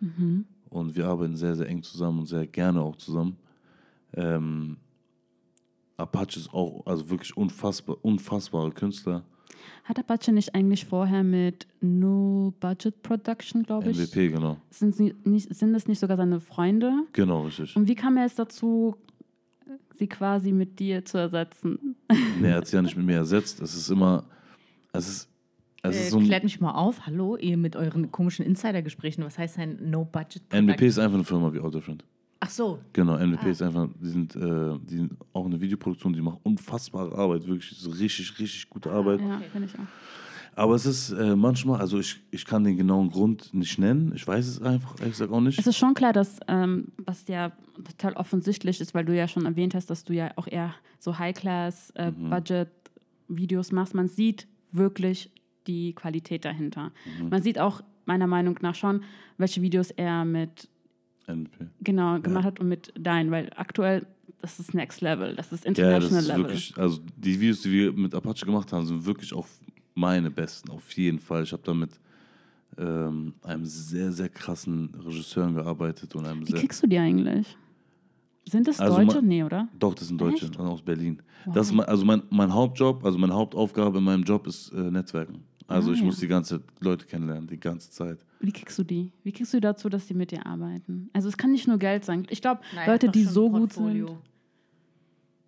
Mhm. Und wir arbeiten sehr, sehr eng zusammen und sehr gerne auch zusammen. Ähm, Apache ist auch also wirklich unfassbar, unfassbare Künstler. Hat Apache nicht eigentlich vorher mit No Budget Production, glaube ich? MVP, genau. Sind, nicht, sind das nicht sogar seine Freunde? Genau, richtig. Und wie kam er jetzt dazu, sie quasi mit dir zu ersetzen? Nee, er hat sie ja nicht mit mir ersetzt. Es ist immer, es ist, es ist äh, so ein, Klärt mich mal auf, hallo, ihr mit euren komischen Insider-Gesprächen, was heißt ein No Budget Production? MVP ist einfach eine Firma wie All Different. Ach so. Genau, MVP ah. ist einfach, die sind, äh, die sind auch eine Videoproduktion, die macht unfassbare Arbeit, wirklich so richtig, richtig gute Arbeit. Ja, finde ich auch. Aber es ist äh, manchmal, also ich, ich kann den genauen Grund nicht nennen. Ich weiß es einfach, ehrlich gesagt auch nicht. Es ist schon klar, dass, ähm, was ja total offensichtlich ist, weil du ja schon erwähnt hast, dass du ja auch eher so High-Class-Budget-Videos äh, mhm. machst. Man sieht wirklich die Qualität dahinter. Mhm. Man sieht auch meiner Meinung nach schon, welche Videos er mit NP. Genau, gemacht ja. hat und mit Dein, weil aktuell, das ist Next Level, das ist International ja, das ist Level. Wirklich, also die Videos, die wir mit Apache gemacht haben, sind wirklich auch meine besten, auf jeden Fall. Ich habe da mit ähm, einem sehr, sehr krassen Regisseur gearbeitet. Und einem Wie kriegst du die eigentlich? Sind das also Deutsche? Nee, oder? Doch, das sind Deutsche, Echt? aus Berlin. Wow. Das ist mein, also mein, mein Hauptjob, also meine Hauptaufgabe in meinem Job ist äh, Netzwerken. Also ah, ich ja. muss die ganze Leute kennenlernen, die ganze Zeit. Wie kriegst du die? Wie kriegst du dazu, dass die mit dir arbeiten? Also es kann nicht nur Geld sein. Ich glaube, Leute, die so gut sind.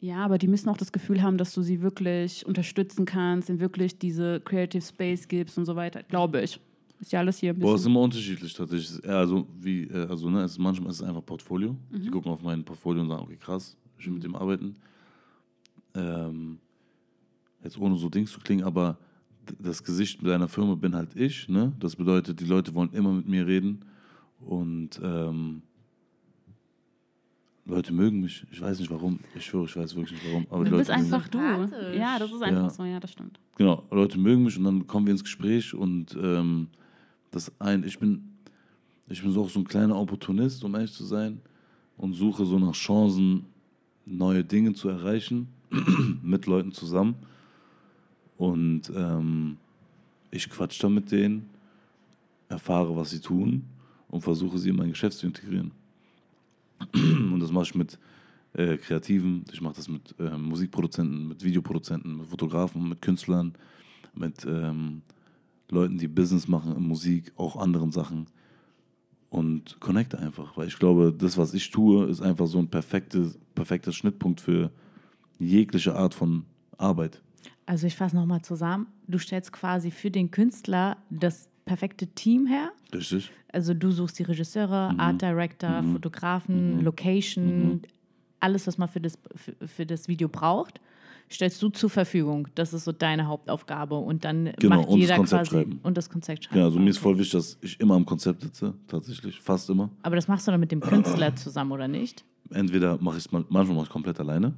Ja, aber die müssen auch das Gefühl haben, dass du sie wirklich unterstützen kannst, ihnen wirklich diese Creative Space gibst und so weiter. Glaube ich. Ist ja alles hier ein bisschen. Boah, ist immer unterschiedlich tatsächlich. Also, wie, äh, also, ne, es ist manchmal ist es einfach Portfolio. Mhm. Die gucken auf mein Portfolio und sagen, okay, krass, ich will mit dem arbeiten. ähm, jetzt ohne so Dings zu klingen, aber das Gesicht deiner Firma bin halt ich, ne? Das bedeutet, die Leute wollen immer mit mir reden und ähm, Leute mögen mich. Ich weiß nicht warum. Ich schwöre, ich weiß wirklich nicht warum. Aber du die bist Leute einfach du. Ja, das ist einfach ja. so. Ja, das stimmt. Genau. Leute mögen mich und dann kommen wir ins Gespräch und ähm, das ein. Ich bin, ich bin so auch so ein kleiner Opportunist, um ehrlich zu sein, und suche so nach Chancen, neue Dinge zu erreichen mit Leuten zusammen. Und ähm, ich quatsch dann mit denen, erfahre, was sie tun und versuche sie in mein Geschäft zu integrieren. Und das mache ich mit äh, Kreativen, ich mache das mit äh, Musikproduzenten, mit Videoproduzenten, mit Fotografen, mit Künstlern, mit ähm, Leuten, die Business machen in Musik, auch anderen Sachen. Und connecte einfach, weil ich glaube, das, was ich tue, ist einfach so ein perfektes, perfekter Schnittpunkt für jegliche Art von Arbeit. Also ich fasse nochmal zusammen. Du stellst quasi für den Künstler das perfekte Team her. Richtig. Also du suchst die Regisseure, mhm. Art Director, mhm. Fotografen, mhm. Location, mhm. alles, was man für das, für, für, das Video braucht, stellst du zur Verfügung. Das ist so deine Hauptaufgabe. Und dann genau, macht und jeder das Konzept quasi schreiben. und das Konzept schreiben. Ja, also mir ist voll wichtig, dass ich immer am Konzept sitze, tatsächlich, fast immer. Aber das machst du dann mit dem Künstler zusammen, oder nicht? Entweder mache ich es mal, manchmal mache ich komplett alleine.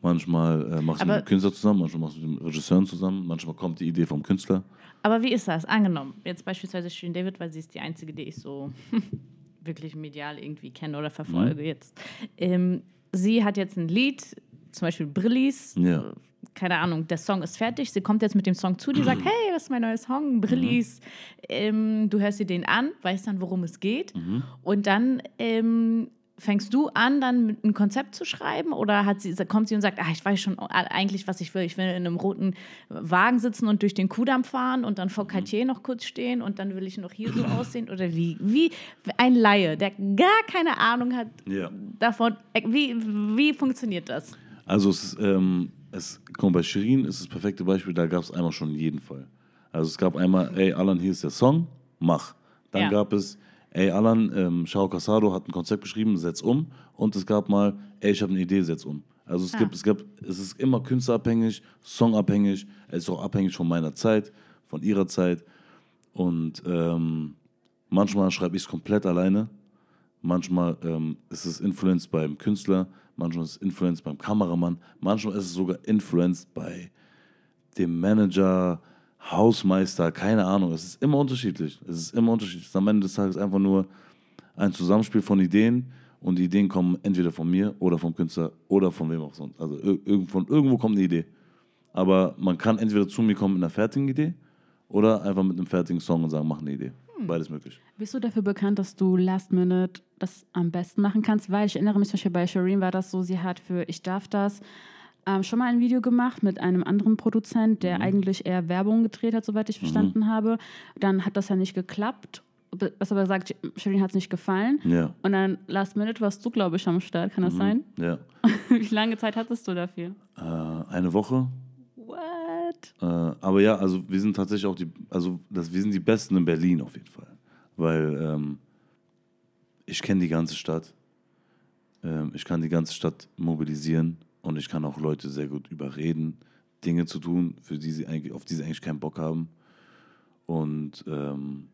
Manchmal äh, machst du mit dem Künstler zusammen, manchmal machst du mit dem Regisseur zusammen, manchmal kommt die Idee vom Künstler. Aber wie ist das? Angenommen, jetzt beispielsweise Shirin David, weil sie ist die einzige, die ich so wirklich medial irgendwie kenne oder verfolge mhm. jetzt. Ähm, sie hat jetzt ein Lied, zum Beispiel Brillis. Ja. Keine Ahnung, der Song ist fertig. Sie kommt jetzt mit dem Song zu, die sagt: Hey, das ist mein neuer Song, Brillis. Mhm. Ähm, du hörst dir den an, weißt dann, worum es geht. Mhm. Und dann ähm, fängst du an, dann ein Konzept zu schreiben oder hat sie, kommt sie und sagt, ach, ich weiß schon eigentlich, was ich will. Ich will in einem roten Wagen sitzen und durch den Kudamm fahren und dann vor mhm. Cartier noch kurz stehen und dann will ich noch hier so aussehen oder wie? Wie ein Laie, der gar keine Ahnung hat ja. davon. Wie, wie funktioniert das? Also es, ähm, es komm, bei Shirin ist das perfekte Beispiel, da gab es einmal schon jeden Fall. Also es gab einmal, ey Alan, hier ist der Song, mach. Dann ja. gab es, ey Alan, ähm, Shao Casado hat ein Konzept geschrieben, setz um. Und es gab mal, ey, ich habe eine Idee, setz um. Also es, ah. gibt, es, gibt, es ist immer künstlerabhängig, songabhängig, es ist auch abhängig von meiner Zeit, von ihrer Zeit. Und ähm, manchmal schreibe ich es komplett alleine, manchmal ähm, ist es influenced beim Künstler, manchmal ist es influenced beim Kameramann, manchmal ist es sogar influenced bei dem Manager, Hausmeister, keine Ahnung. Es ist immer unterschiedlich. Es ist immer unterschiedlich. Es ist am Ende des Tages einfach nur ein Zusammenspiel von Ideen und die Ideen kommen entweder von mir oder vom Künstler oder von wem auch sonst. Also von irgendwo kommt eine Idee. Aber man kann entweder zu mir kommen mit einer fertigen Idee oder einfach mit einem fertigen Song und sagen, mach eine Idee. Hm. Beides möglich. Bist du dafür bekannt, dass du Last Minute das am besten machen kannst? Weil ich erinnere mich zum Beispiel bei Shireen war das so, sie hat für Ich darf das ähm, schon mal ein Video gemacht mit einem anderen Produzent, der mhm. eigentlich eher Werbung gedreht hat, soweit ich mhm. verstanden mhm. habe. Dann hat das ja nicht geklappt. Was aber gesagt, Shirin hat es nicht gefallen. Ja. Und dann Last Minute warst du, glaube ich, am Start. Kann das mhm. sein? Ja. Wie lange Zeit hattest du dafür? Äh, eine Woche. What? Äh, aber ja, also wir sind tatsächlich auch die, also das, wir sind die Besten in Berlin auf jeden Fall. Weil ähm, ich kenne die ganze Stadt. Ähm, ich kann die ganze Stadt mobilisieren und ich kann auch Leute sehr gut überreden, Dinge zu tun, für die sie eigentlich, auf die sie eigentlich keinen Bock haben. Und ähm,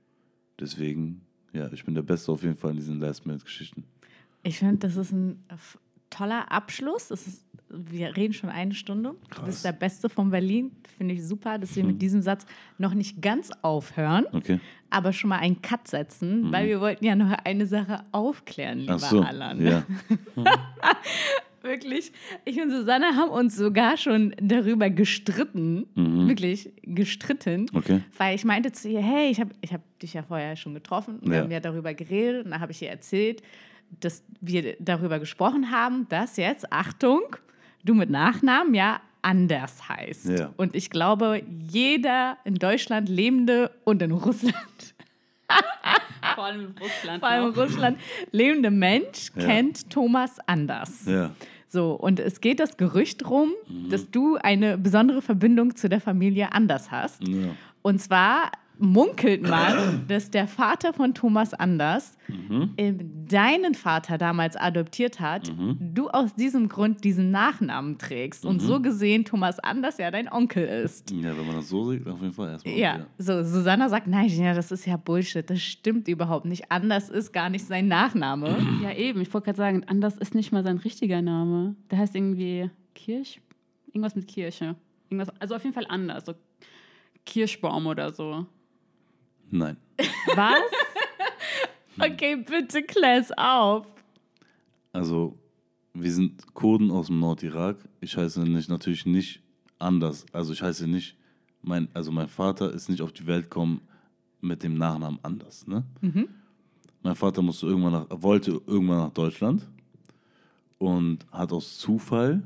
deswegen, ja, ich bin der Beste auf jeden Fall in diesen Last-Minute-Geschichten. Ich finde, das ist ein toller Abschluss. Das ist, wir reden schon eine Stunde. Krass. Du bist der Beste von Berlin. Finde ich super, dass wir hm. mit diesem Satz noch nicht ganz aufhören, okay. aber schon mal einen Cut setzen, hm. weil wir wollten ja noch eine Sache aufklären, lieber Ach so, Alan. Ja. Wirklich. Ich und Susanne haben uns sogar schon darüber gestritten. Mhm. Wirklich gestritten. Okay. Weil ich meinte zu ihr, hey, ich habe ich hab dich ja vorher schon getroffen. Und ja. Wir haben ja darüber geredet. Und dann habe ich ihr erzählt, dass wir darüber gesprochen haben, dass jetzt, Achtung, du mit Nachnamen ja anders heißt. Ja. Und ich glaube, jeder in Deutschland lebende und in Russland vor allem in Russland. Vor allem in Russland lebende Mensch ja. kennt Thomas anders. Ja. So, und es geht das Gerücht rum, mhm. dass du eine besondere Verbindung zu der Familie Anders hast. Ja. Und zwar munkelt man, dass der Vater von Thomas Anders mhm. deinen Vater damals adoptiert hat, mhm. du aus diesem Grund diesen Nachnamen trägst mhm. und so gesehen Thomas Anders ja dein Onkel ist. Ja, wenn man das so sieht, auf jeden Fall erstmal. Ja, ja. so Susanna sagt, nein, ja, das ist ja Bullshit, das stimmt überhaupt nicht. Anders ist gar nicht sein Nachname. Ja, eben, ich wollte gerade sagen, Anders ist nicht mal sein richtiger Name. Der heißt irgendwie Kirch, irgendwas mit Kirche. Irgendwas, also auf jeden Fall anders, so Kirschbaum oder so. Nein. Was? okay, bitte klär es auf. Also, wir sind Kurden aus dem Nordirak. Ich heiße nicht, natürlich nicht anders. Also ich heiße nicht, mein, also mein Vater ist nicht auf die Welt gekommen mit dem Nachnamen anders. Ne? Mhm. Mein Vater musste irgendwann nach, wollte irgendwann nach Deutschland und hat aus Zufall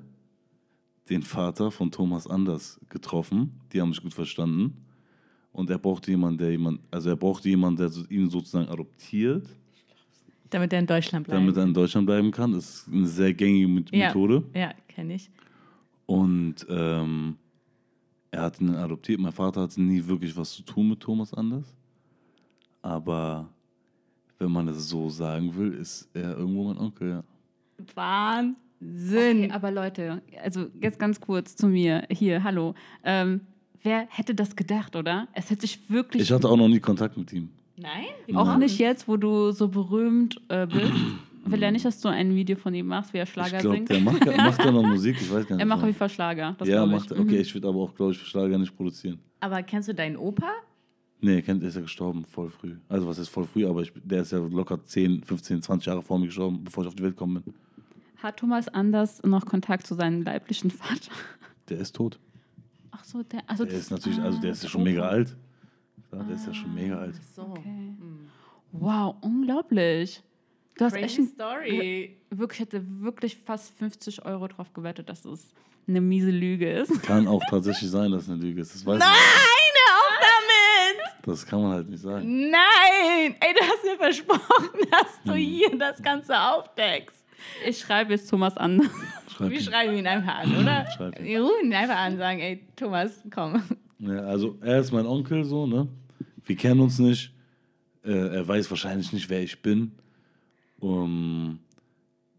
den Vater von Thomas Anders getroffen. Die haben sich gut verstanden. Und er brauchte jemanden, der jemand, also er brauchte jemanden, der ihn sozusagen adoptiert. Damit er in Deutschland bleibt. Damit er in Deutschland bleiben kann. Das ist eine sehr gängige Methode. Ja, ja kenne ich. Und ähm, er hat ihn adoptiert. Mein Vater hatte nie wirklich was zu tun mit Thomas Anders. Aber wenn man das so sagen will, ist er irgendwo mein Onkel, ja. Wahnsinn. Okay, aber Leute, also jetzt ganz kurz zu mir. Hier, hallo. Ähm, wer hätte das gedacht, oder? Es hätte sich wirklich. Ich hatte auch noch nie Kontakt mit ihm. Nein? Auch nicht jetzt, wo du so berühmt äh, bist. Will er nicht, dass du ein Video von ihm machst, wie er Schlager ich glaub, singt? Der macht, macht ja noch Musik, ich weiß gar nicht. Er macht auf jeden Fall Schlager. Das ja, macht Okay, mhm. ich würde aber auch, glaube ich, Schlager nicht produzieren. Aber kennst du deinen Opa? Nee, kennt, ist ja gestorben, voll früh. Also, was ist voll früh, aber ich, der ist ja locker 10, 15, 20 Jahre vor mir gestorben, bevor ich auf die Welt gekommen bin. Hat Thomas Anders noch Kontakt zu seinem leiblichen Vater? Der ist tot. Ach so, der, also der ist natürlich, also der ist ja schon mega alt. Ja, der ist ja schon mega alt. So. Okay. Wow, unglaublich. Du hast echt eine Story. Wirklich, hätte wirklich fast 50 Euro drauf gewettet, dass es eine miese Lüge ist. Kann auch tatsächlich sein, dass es eine Lüge ist. Das weiß Nein, auf damit! Das kann man halt nicht sagen. Nein! Ey, du hast mir versprochen, dass du hm. hier das Ganze aufdeckst. Ich schreibe jetzt Thomas an. Schreib Wir ihn. schreiben ihn einfach an, oder? Schreib ihn. Wir rufen ihn einfach an und sagen, ey, Thomas, komm. Ja, also er ist mein Onkel so, ne? Wir kennen uns nicht. Äh, er weiß wahrscheinlich nicht, wer ich bin. Um,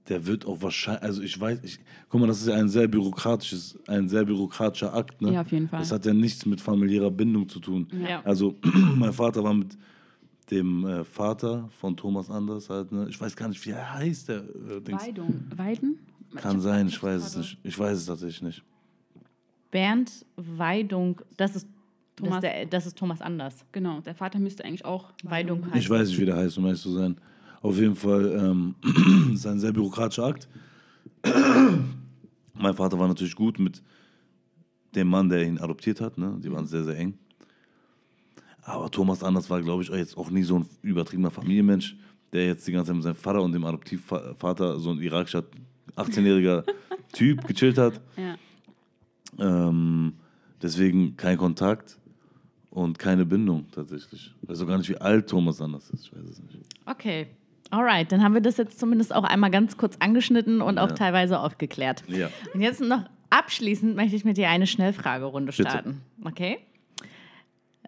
der wird auch wahrscheinlich, also ich weiß, ich, guck mal, das ist ja ein sehr bürokratisches, ein sehr bürokratischer Akt, ne? Ja, auf jeden Fall. Das hat ja nichts mit familiärer Bindung zu tun. Ja. Also mein Vater war mit dem äh, Vater von Thomas Anders halt, ne? Ich weiß gar nicht, wie er heißt, der äh, Weidung. Weiden? Kann ich sein, ich weiß es nicht. Ich weiß es tatsächlich nicht. Bernd Weidung, das ist Thomas, das, der, das ist Thomas Anders. Genau, der Vater müsste eigentlich auch Weidung heißen. Ich weiß nicht, wie der heißt, um ehrlich zu sein. Auf jeden Fall ähm, ist ein sehr bürokratischer Akt. mein Vater war natürlich gut mit dem Mann, der ihn adoptiert hat. Ne? Die waren sehr, sehr eng. Aber Thomas Anders war, glaube ich, jetzt auch nie so ein übertriebener Familienmensch, der jetzt die ganze Zeit mit seinem Vater und dem Adoptivvater, so ein irakischer 18-jähriger Typ, gechillt hat. Ja. Ähm, deswegen kein Kontakt und keine Bindung tatsächlich. Ich weiß auch gar nicht, wie alt Thomas Anders ist. Ich weiß es nicht. Okay. Alright, dann haben wir das jetzt zumindest auch einmal ganz kurz angeschnitten und auch teilweise aufgeklärt. Ja. Und jetzt noch abschließend möchte ich mit dir eine Schnellfragerunde starten. Bitte. Okay?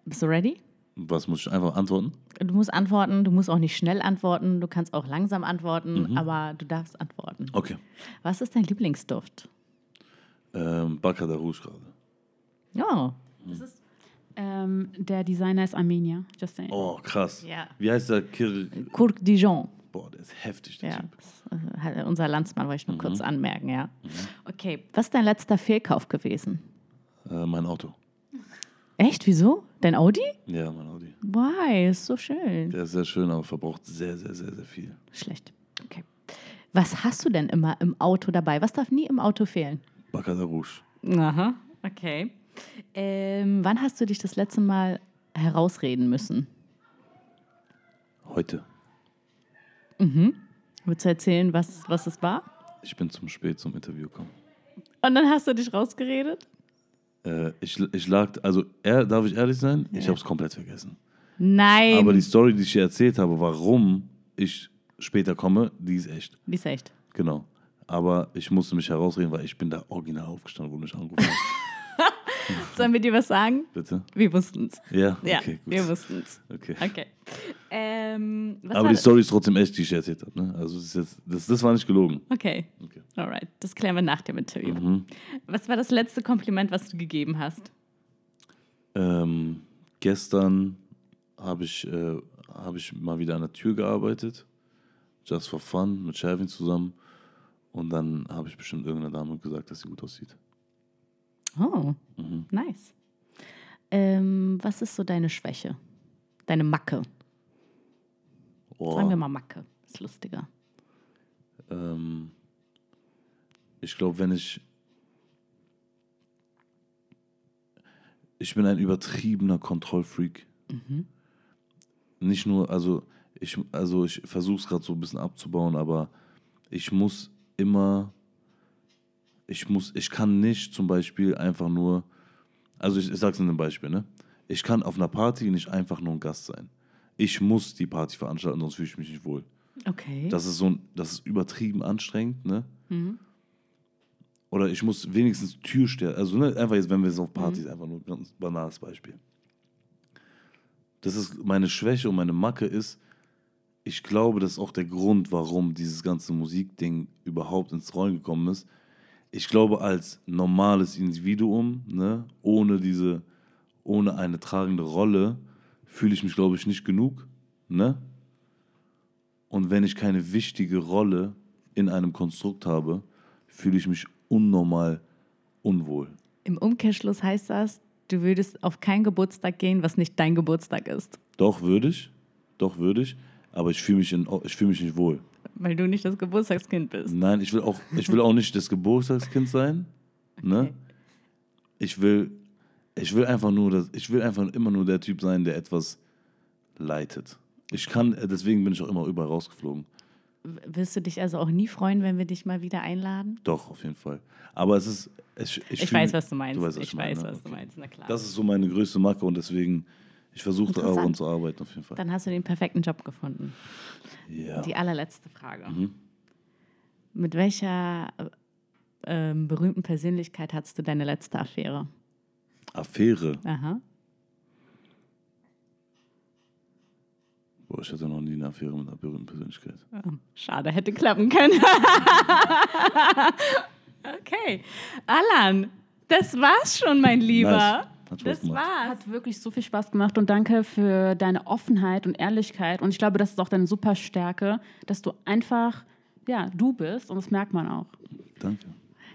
Bist du ready? Was muss ich einfach antworten? Du musst antworten, du musst auch nicht schnell antworten, du kannst auch langsam antworten, mhm. aber du darfst antworten. Okay. Was ist dein Lieblingsduft? Ähm, Bacca da Rouge gerade. Ja. Das ist ähm, der Designer ist Armenier. Just saying. Oh, krass. Ja. Wie heißt der? Kir Kurt Dijon. Boah, der ist heftig, der ja, Typ. Das, äh, unser Landsmann, wollte ich nur mhm. kurz anmerken, ja. Mhm. Okay, was ist dein letzter Fehlkauf gewesen? Äh, mein Auto. Echt? Wieso? Dein Audi? Ja, mein Audi. Why? Ist so schön. Der ist sehr schön, aber verbraucht sehr, sehr, sehr, sehr viel. Schlecht. Okay. Was hast du denn immer im Auto dabei? Was darf nie im Auto fehlen? Baccarat Rouge. Aha, okay. Ähm, wann hast du dich das letzte Mal herausreden müssen? Heute. Mhm. Willst du erzählen, was, was es war? Ich bin zum spät zum Interview gekommen. Und dann hast du dich rausgeredet? Äh, ich, ich lag, also er, darf ich ehrlich sein? Ja. Ich habe es komplett vergessen. Nein. Aber die Story, die ich dir erzählt habe, warum ich später komme, die ist echt. Die ist echt. Genau. Aber ich musste mich herausreden, weil ich bin da original aufgestanden, wo mich angerufen hast. Sollen wir dir was sagen? Bitte. Wir wussten es. Ja, okay, ja, gut. Wir wussten es. Okay. okay. Ähm, Aber die Story ist trotzdem echt, die ich erzählt habe. Ne? Also das, jetzt, das, das war nicht gelogen. Okay. okay. Alright. Das klären wir nach dem Interview. Mhm. Was war das letzte Kompliment, was du gegeben hast? Ähm, gestern habe ich, äh, hab ich mal wieder an der Tür gearbeitet. Just for fun, mit Shelvin zusammen. Und dann habe ich bestimmt irgendeiner Dame gesagt, dass sie gut aussieht. Oh, mhm. nice. Ähm, was ist so deine Schwäche? Deine Macke? Oh. Sagen wir mal Macke, ist lustiger. Ähm, ich glaube, wenn ich. Ich bin ein übertriebener Kontrollfreak. Mhm. Nicht nur, also ich, also ich versuche es gerade so ein bisschen abzubauen, aber ich muss immer, ich muss, ich kann nicht zum Beispiel einfach nur, also ich, ich sag's in einem Beispiel, ne? Ich kann auf einer Party nicht einfach nur ein Gast sein. Ich muss die Party veranstalten, sonst fühle ich mich nicht wohl. Okay. Das ist so, das ist übertrieben anstrengend, ne? Mhm. Oder ich muss wenigstens Türsteher, also ne, einfach jetzt, wenn wir es auf Partys, mhm. einfach nur ein ganz banales Beispiel. Das ist meine Schwäche und meine Macke ist, ich glaube, das ist auch der Grund, warum dieses ganze Musikding überhaupt ins Rollen gekommen ist. Ich glaube, als normales Individuum, ne, ohne diese, ohne eine tragende Rolle, fühle ich mich, glaube ich, nicht genug. Ne? Und wenn ich keine wichtige Rolle in einem Konstrukt habe, fühle ich mich unnormal unwohl. Im Umkehrschluss heißt das, du würdest auf keinen Geburtstag gehen, was nicht dein Geburtstag ist. Doch, würde ich. Doch, würde ich aber ich fühle mich, fühl mich nicht wohl. Weil du nicht das Geburtstagskind bist. Nein, ich will auch, ich will auch nicht das Geburtstagskind sein. Ne? Okay. Ich will, ich will einfach nur, das, ich will einfach immer nur der Typ sein, der etwas leitet. Ich kann, deswegen bin ich auch immer überall rausgeflogen. Wirst du dich also auch nie freuen, wenn wir dich mal wieder einladen? Doch, auf jeden Fall. Aber es ist. Ich, ich, ich weiß, was du meinst. Du weißt, was ich, ich weiß, meine. was okay. du meinst. Na klar. Das ist so meine größte Macke und deswegen ich versuche daran zu arbeiten, auf jeden Fall. Dann hast du den perfekten Job gefunden. Ja. Die allerletzte Frage. Mhm. Mit welcher äh, berühmten Persönlichkeit hattest du deine letzte Affäre? Affäre? Aha. Boah, ich hatte noch nie eine Affäre mit einer berühmten Persönlichkeit. Oh, schade, hätte klappen können. okay. Alan, das war's schon, mein Lieber. Nice. Hat Spaß das gemacht. War's. Hat wirklich so viel Spaß gemacht und danke für deine Offenheit und Ehrlichkeit. Und ich glaube, das ist auch deine super Stärke, dass du einfach, ja, du bist und das merkt man auch. Danke.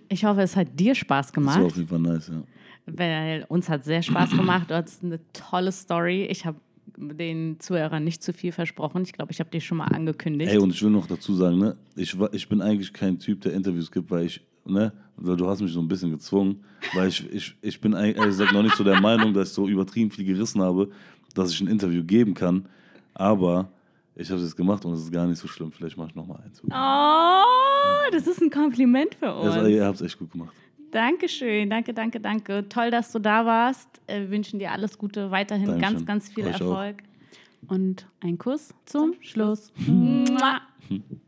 Ich hoffe, es hat dir Spaß gemacht. Das war auf jeden Fall nice, ja. Weil uns hat sehr Spaß gemacht. Du hattest eine tolle Story. Ich habe den Zuhörern nicht zu viel versprochen. Ich glaube, ich habe dich schon mal angekündigt. Ey, und ich will noch dazu sagen, ne, ich, ich bin eigentlich kein Typ, der Interviews gibt, weil ich ne? Du hast mich so ein bisschen gezwungen, weil ich, ich, ich bin ehrlich gesagt noch nicht so der Meinung, dass ich so übertrieben viel gerissen habe, dass ich ein Interview geben kann. Aber ich habe es jetzt gemacht und es ist gar nicht so schlimm. Vielleicht mache ich nochmal eins. Oh, das ist ein Kompliment für uns. Das, ihr habt es echt gut gemacht. Dankeschön, danke, danke, danke. Toll, dass du da warst. Äh, wir wünschen dir alles Gute, weiterhin Dankeschön. ganz, ganz viel Euch Erfolg. Auch. Und ein Kuss zum, zum Schluss. Schluss.